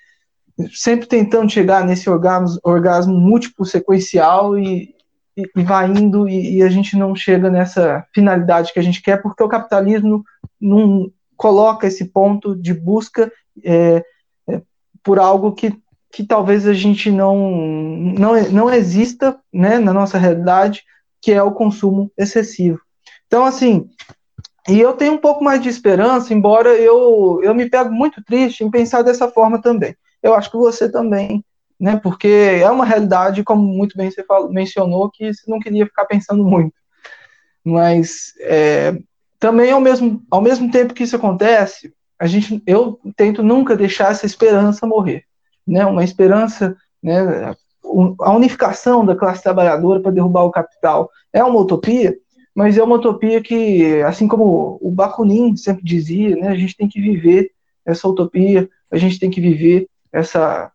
sempre tentando chegar nesse orgasmo, orgasmo múltiplo sequencial e, e, e vai indo e, e, a gente não chega nessa finalidade que a gente quer, porque o capitalismo não coloca esse ponto de busca é, por algo que, que talvez a gente não, não, não exista né, na nossa realidade, que é o consumo excessivo. Então, assim, e eu tenho um pouco mais de esperança, embora eu, eu me pego muito triste em pensar dessa forma também. Eu acho que você também, né? Porque é uma realidade, como muito bem você falou, mencionou, que você não queria ficar pensando muito. Mas é, também ao mesmo, ao mesmo tempo que isso acontece, a gente, eu tento nunca deixar essa esperança morrer, né? Uma esperança, né? A unificação da classe trabalhadora para derrubar o capital é uma utopia, mas é uma utopia que, assim como o Bakunin sempre dizia, né, a gente tem que viver essa utopia, a gente tem que viver essa,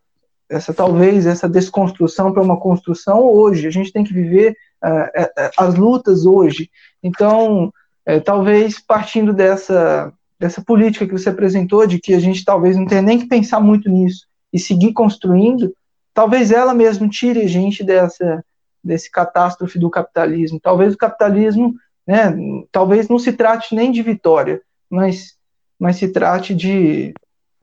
essa talvez essa desconstrução para uma construção hoje, a gente tem que viver uh, as lutas hoje. Então, uh, talvez partindo dessa, dessa política que você apresentou, de que a gente talvez não tenha nem que pensar muito nisso e seguir construindo, talvez ela mesmo tire a gente dessa desse catástrofe do capitalismo. Talvez o capitalismo, né, talvez não se trate nem de vitória, mas, mas se trate de,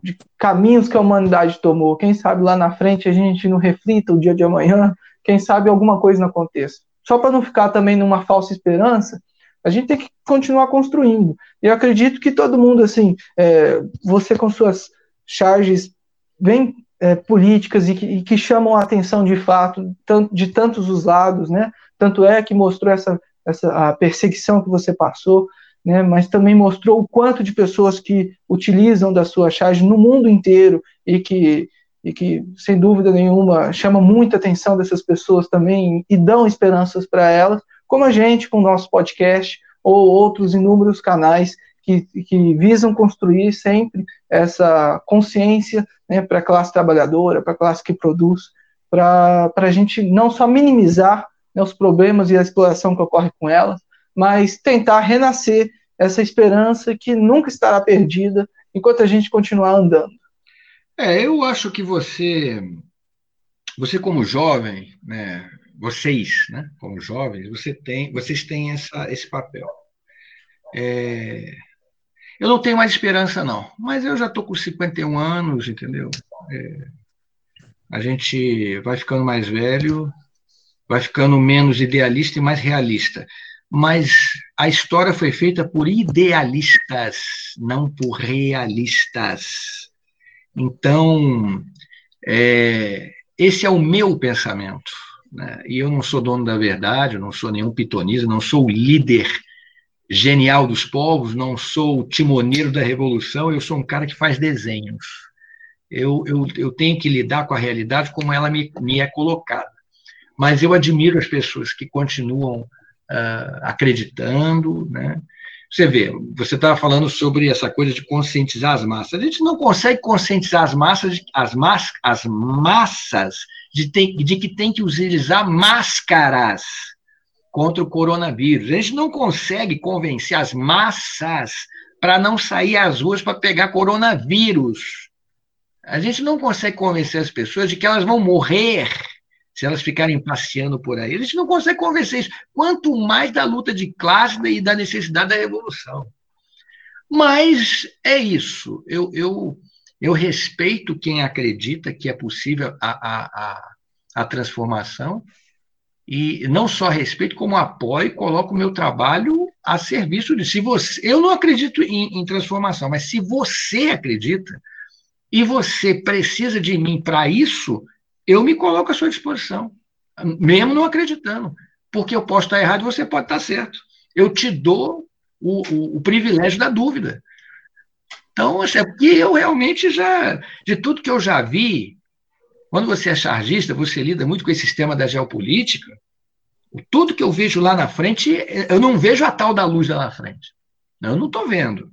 de caminhos que a humanidade tomou. Quem sabe lá na frente a gente não reflita o dia de amanhã, quem sabe alguma coisa não aconteça. Só para não ficar também numa falsa esperança, a gente tem que continuar construindo. Eu acredito que todo mundo, assim, é, você com suas charges bem é, políticas e que, e que, chamam a atenção de fato de tantos os lados, né? Tanto é que mostrou essa, essa a perseguição que você passou, né? Mas também mostrou o quanto de pessoas que utilizam da sua charge no mundo inteiro e que e que sem dúvida nenhuma chama muita atenção dessas pessoas também e dão esperanças para elas, como a gente com o nosso podcast ou outros inúmeros canais que, que visam construir sempre essa consciência né, para a classe trabalhadora, para a classe que produz, para a gente não só minimizar né, os problemas e a exploração que ocorre com elas, mas tentar renascer essa esperança que nunca estará perdida enquanto a gente continuar andando. É, eu acho que você, você como jovem, né, vocês, né, como jovens, você tem, vocês têm essa, esse papel. É, eu não tenho mais esperança, não. Mas eu já estou com 51 anos, entendeu? É, a gente vai ficando mais velho, vai ficando menos idealista e mais realista. Mas a história foi feita por idealistas, não por realistas. Então, é, esse é o meu pensamento. Né? E eu não sou dono da verdade, eu não sou nenhum pitonista, não sou o líder genial dos povos, não sou o timoneiro da revolução, eu sou um cara que faz desenhos. Eu, eu, eu tenho que lidar com a realidade como ela me, me é colocada. Mas eu admiro as pessoas que continuam uh, acreditando. Né? Você vê, você estava falando sobre essa coisa de conscientizar as massas. A gente não consegue conscientizar as massas, as, mas, as massas de, de que tem que utilizar máscaras contra o coronavírus. A gente não consegue convencer as massas para não sair às ruas para pegar coronavírus. A gente não consegue convencer as pessoas de que elas vão morrer se elas ficarem passeando por aí. A gente não consegue convencer isso. Quanto mais da luta de classe e da necessidade da revolução. Mas é isso. Eu, eu, eu respeito quem acredita que é possível a, a, a, a transformação e não só respeito, como apoio e coloco o meu trabalho a serviço de. Se você, eu não acredito em, em transformação, mas se você acredita e você precisa de mim para isso, eu me coloco à sua disposição, mesmo não acreditando, porque eu posso estar errado e você pode estar certo. Eu te dou o, o, o privilégio da dúvida. Então, assim, é porque eu realmente já, de tudo que eu já vi, quando você é chargista, você lida muito com esse sistema da geopolítica. Tudo que eu vejo lá na frente, eu não vejo a tal da luz lá na frente. Eu não estou vendo.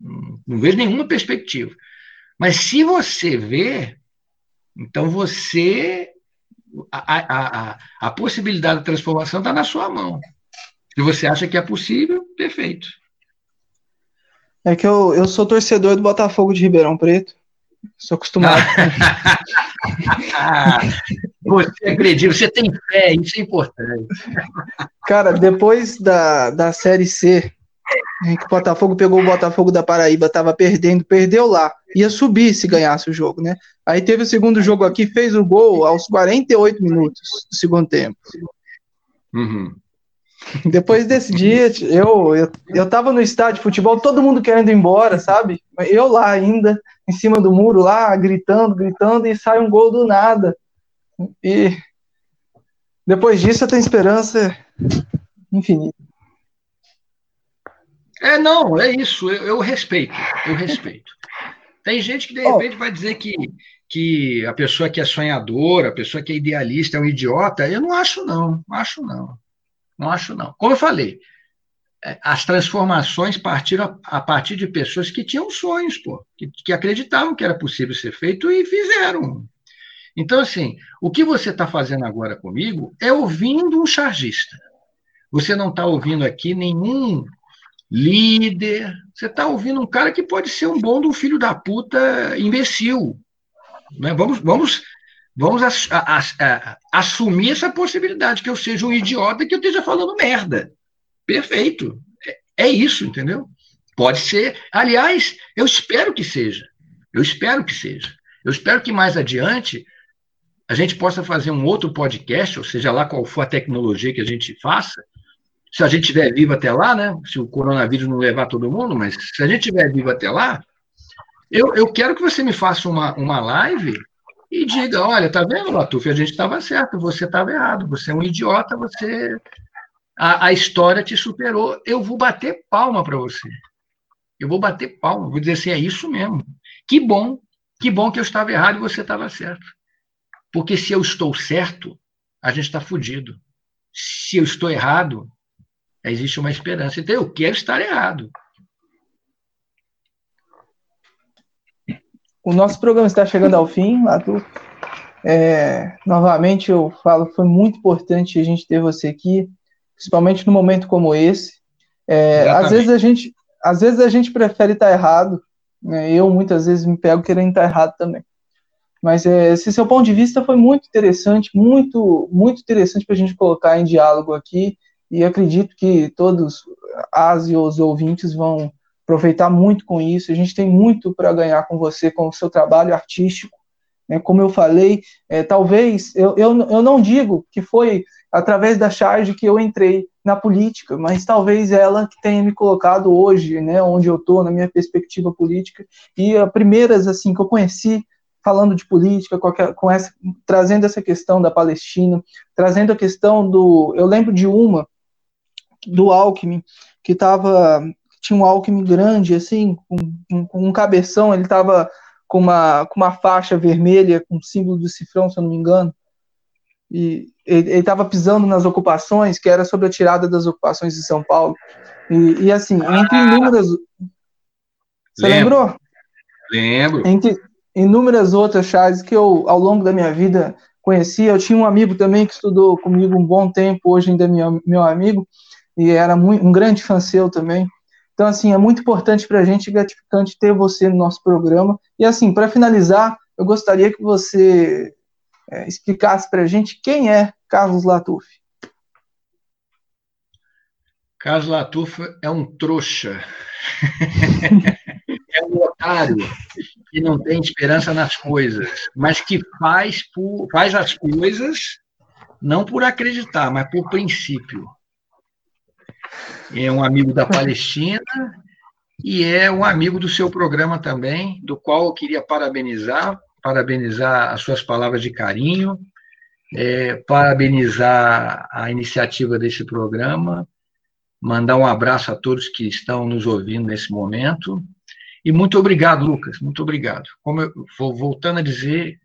Não vejo nenhuma perspectiva. Mas se você vê, então você. A, a, a, a possibilidade da transformação está na sua mão. Se você acha que é possível, perfeito. É que eu, eu sou torcedor do Botafogo de Ribeirão Preto. Sou acostumado. ah, você acredita, você tem fé, isso é importante. Cara, depois da, da Série C, que o Botafogo pegou o Botafogo da Paraíba, tava perdendo, perdeu lá. Ia subir se ganhasse o jogo, né? Aí teve o segundo jogo aqui, fez o gol aos 48 minutos do segundo tempo. Uhum. Depois desse dia, eu, eu, eu tava no estádio de futebol, todo mundo querendo ir embora, sabe? Eu lá ainda, em cima do muro, lá, gritando, gritando, e sai um gol do nada. E depois disso eu tenho esperança infinita. É, não, é isso, eu, eu respeito, eu respeito. Tem gente que de repente oh. vai dizer que, que a pessoa que é sonhadora, a pessoa que é idealista é um idiota. Eu não acho, não, não acho, não. Não acho, não. Como eu falei, é, as transformações partiram a, partir de pessoas que tinham sonhos, pô, que, que acreditavam que era possível ser feito e fizeram. Então, assim, o que você está fazendo agora comigo é ouvindo um chargista. Você não está ouvindo aqui nenhum líder. Você está ouvindo um cara que pode ser um bom do filho da puta imbecil. Né? Vamos, vamos Vamos a, a, a, assumir essa possibilidade, que eu seja um idiota que eu esteja falando merda. Perfeito. É, é isso, entendeu? Pode ser. Aliás, eu espero que seja. Eu espero que seja. Eu espero que mais adiante a gente possa fazer um outro podcast, ou seja lá qual for a tecnologia que a gente faça, se a gente estiver vivo até lá, né? Se o coronavírus não levar todo mundo, mas se a gente estiver vivo até lá, eu, eu quero que você me faça uma, uma live e diga: olha, tá vendo, Latuf? A gente estava certo, você estava errado, você é um idiota, você. A, a história te superou. Eu vou bater palma para você. Eu vou bater palma, vou dizer assim: é isso mesmo. Que bom, que bom que eu estava errado e você estava certo. Porque se eu estou certo, a gente está fudido. Se eu estou errado, existe uma esperança. Então eu quero estar errado. O nosso programa está chegando ao fim, Latu. É, novamente eu falo, foi muito importante a gente ter você aqui, principalmente num momento como esse. É, às vezes a gente, às vezes a gente prefere estar errado. Né? Eu muitas vezes me pego querendo estar errado também. Mas é, esse seu ponto de vista foi muito interessante, muito, muito interessante para a gente colocar em diálogo aqui. E acredito que todos as e os ouvintes vão aproveitar muito com isso. A gente tem muito para ganhar com você, com o seu trabalho artístico. Né? Como eu falei, é, talvez, eu, eu, eu não digo que foi através da charge que eu entrei na política, mas talvez ela que tenha me colocado hoje, né, onde eu estou, na minha perspectiva política. E a primeiras, assim, que eu conheci falando de política, com essa, trazendo essa questão da Palestina, trazendo a questão do. Eu lembro de uma, do Alckmin, que estava tinha um Alckmin grande, assim, com, com um cabeção, ele estava com uma, com uma faixa vermelha, com símbolo do cifrão, se eu não me engano, e ele estava pisando nas ocupações, que era sobre a tirada das ocupações de São Paulo. E, e assim, entre ah, inúmeras. Você lembro, lembrou? Lembro. Entre inúmeras outras chaves que eu, ao longo da minha vida, conheci. Eu tinha um amigo também que estudou comigo um bom tempo, hoje ainda é meu, meu amigo, e era muito, um grande fã seu também. Então, assim, é muito importante para a gente, gratificante ter você no nosso programa. E, assim, para finalizar, eu gostaria que você é, explicasse para a gente quem é Carlos Latuf. Carlos Latuf é um trouxa. é um otário que não tem esperança nas coisas, mas que faz, por, faz as coisas não por acreditar, mas por princípio é um amigo da Palestina e é um amigo do seu programa também, do qual eu queria parabenizar, parabenizar as suas palavras de carinho, é, parabenizar a iniciativa desse programa, mandar um abraço a todos que estão nos ouvindo nesse momento. E muito obrigado, Lucas, muito obrigado. Como eu vou voltando a dizer,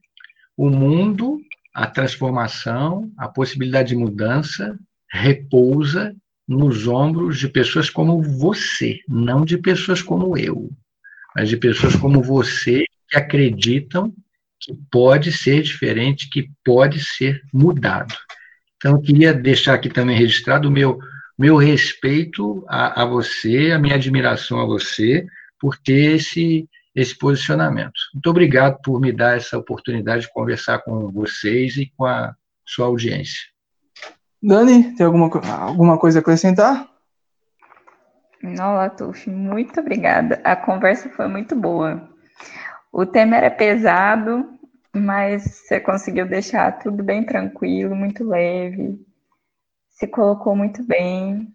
o mundo, a transformação, a possibilidade de mudança repousa nos ombros de pessoas como você, não de pessoas como eu, mas de pessoas como você que acreditam que pode ser diferente, que pode ser mudado. Então, eu queria deixar aqui também registrado o meu, meu respeito a, a você, a minha admiração a você, por ter esse, esse posicionamento. Muito obrigado por me dar essa oportunidade de conversar com vocês e com a sua audiência. Dani, tem alguma, alguma coisa a acrescentar? Não, Latuf, muito obrigada. A conversa foi muito boa. O tema era pesado, mas você conseguiu deixar tudo bem tranquilo, muito leve. Se colocou muito bem.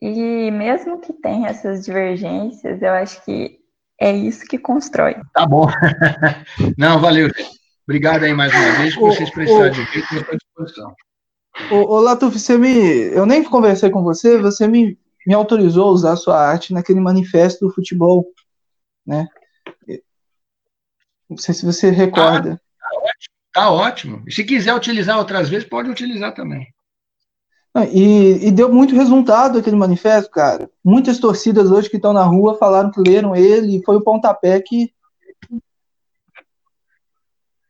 E mesmo que tenha essas divergências, eu acho que é isso que constrói. Tá bom. Não, valeu, gente. Obrigado aí mais uma vez. Se vocês precisarem de jeito, estou à disposição. Ô, ô Latuf, você me. Eu nem conversei com você, você me, me autorizou a usar a sua arte naquele manifesto do futebol. Né? Não sei se você recorda. Ah, tá, ótimo, tá ótimo. E se quiser utilizar outras vezes, pode utilizar também. E, e, deu muito resultado aquele manifesto, cara. Muitas torcidas hoje que estão na rua falaram que leram ele e foi o pontapé que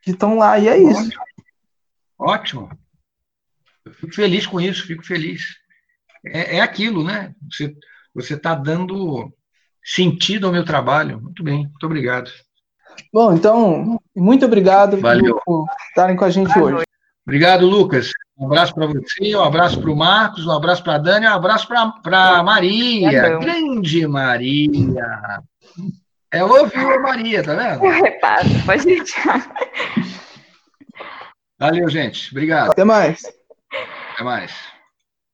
que estão lá, e é isso. Ótimo. Ótimo. Eu fico feliz com isso, fico feliz. É, é aquilo, né? Você está dando sentido ao meu trabalho. Muito bem, muito obrigado. Bom, então, muito obrigado por, por estarem com a gente Valeu. hoje. Obrigado, Lucas. Um abraço para você, um abraço para o Marcos, um abraço para a Dani, um abraço para a Maria. Grande Maria. É ouviu a Maria, tá vendo? Eu repasso, pode deixar. Valeu, gente. Obrigado. Até mais. Até mais.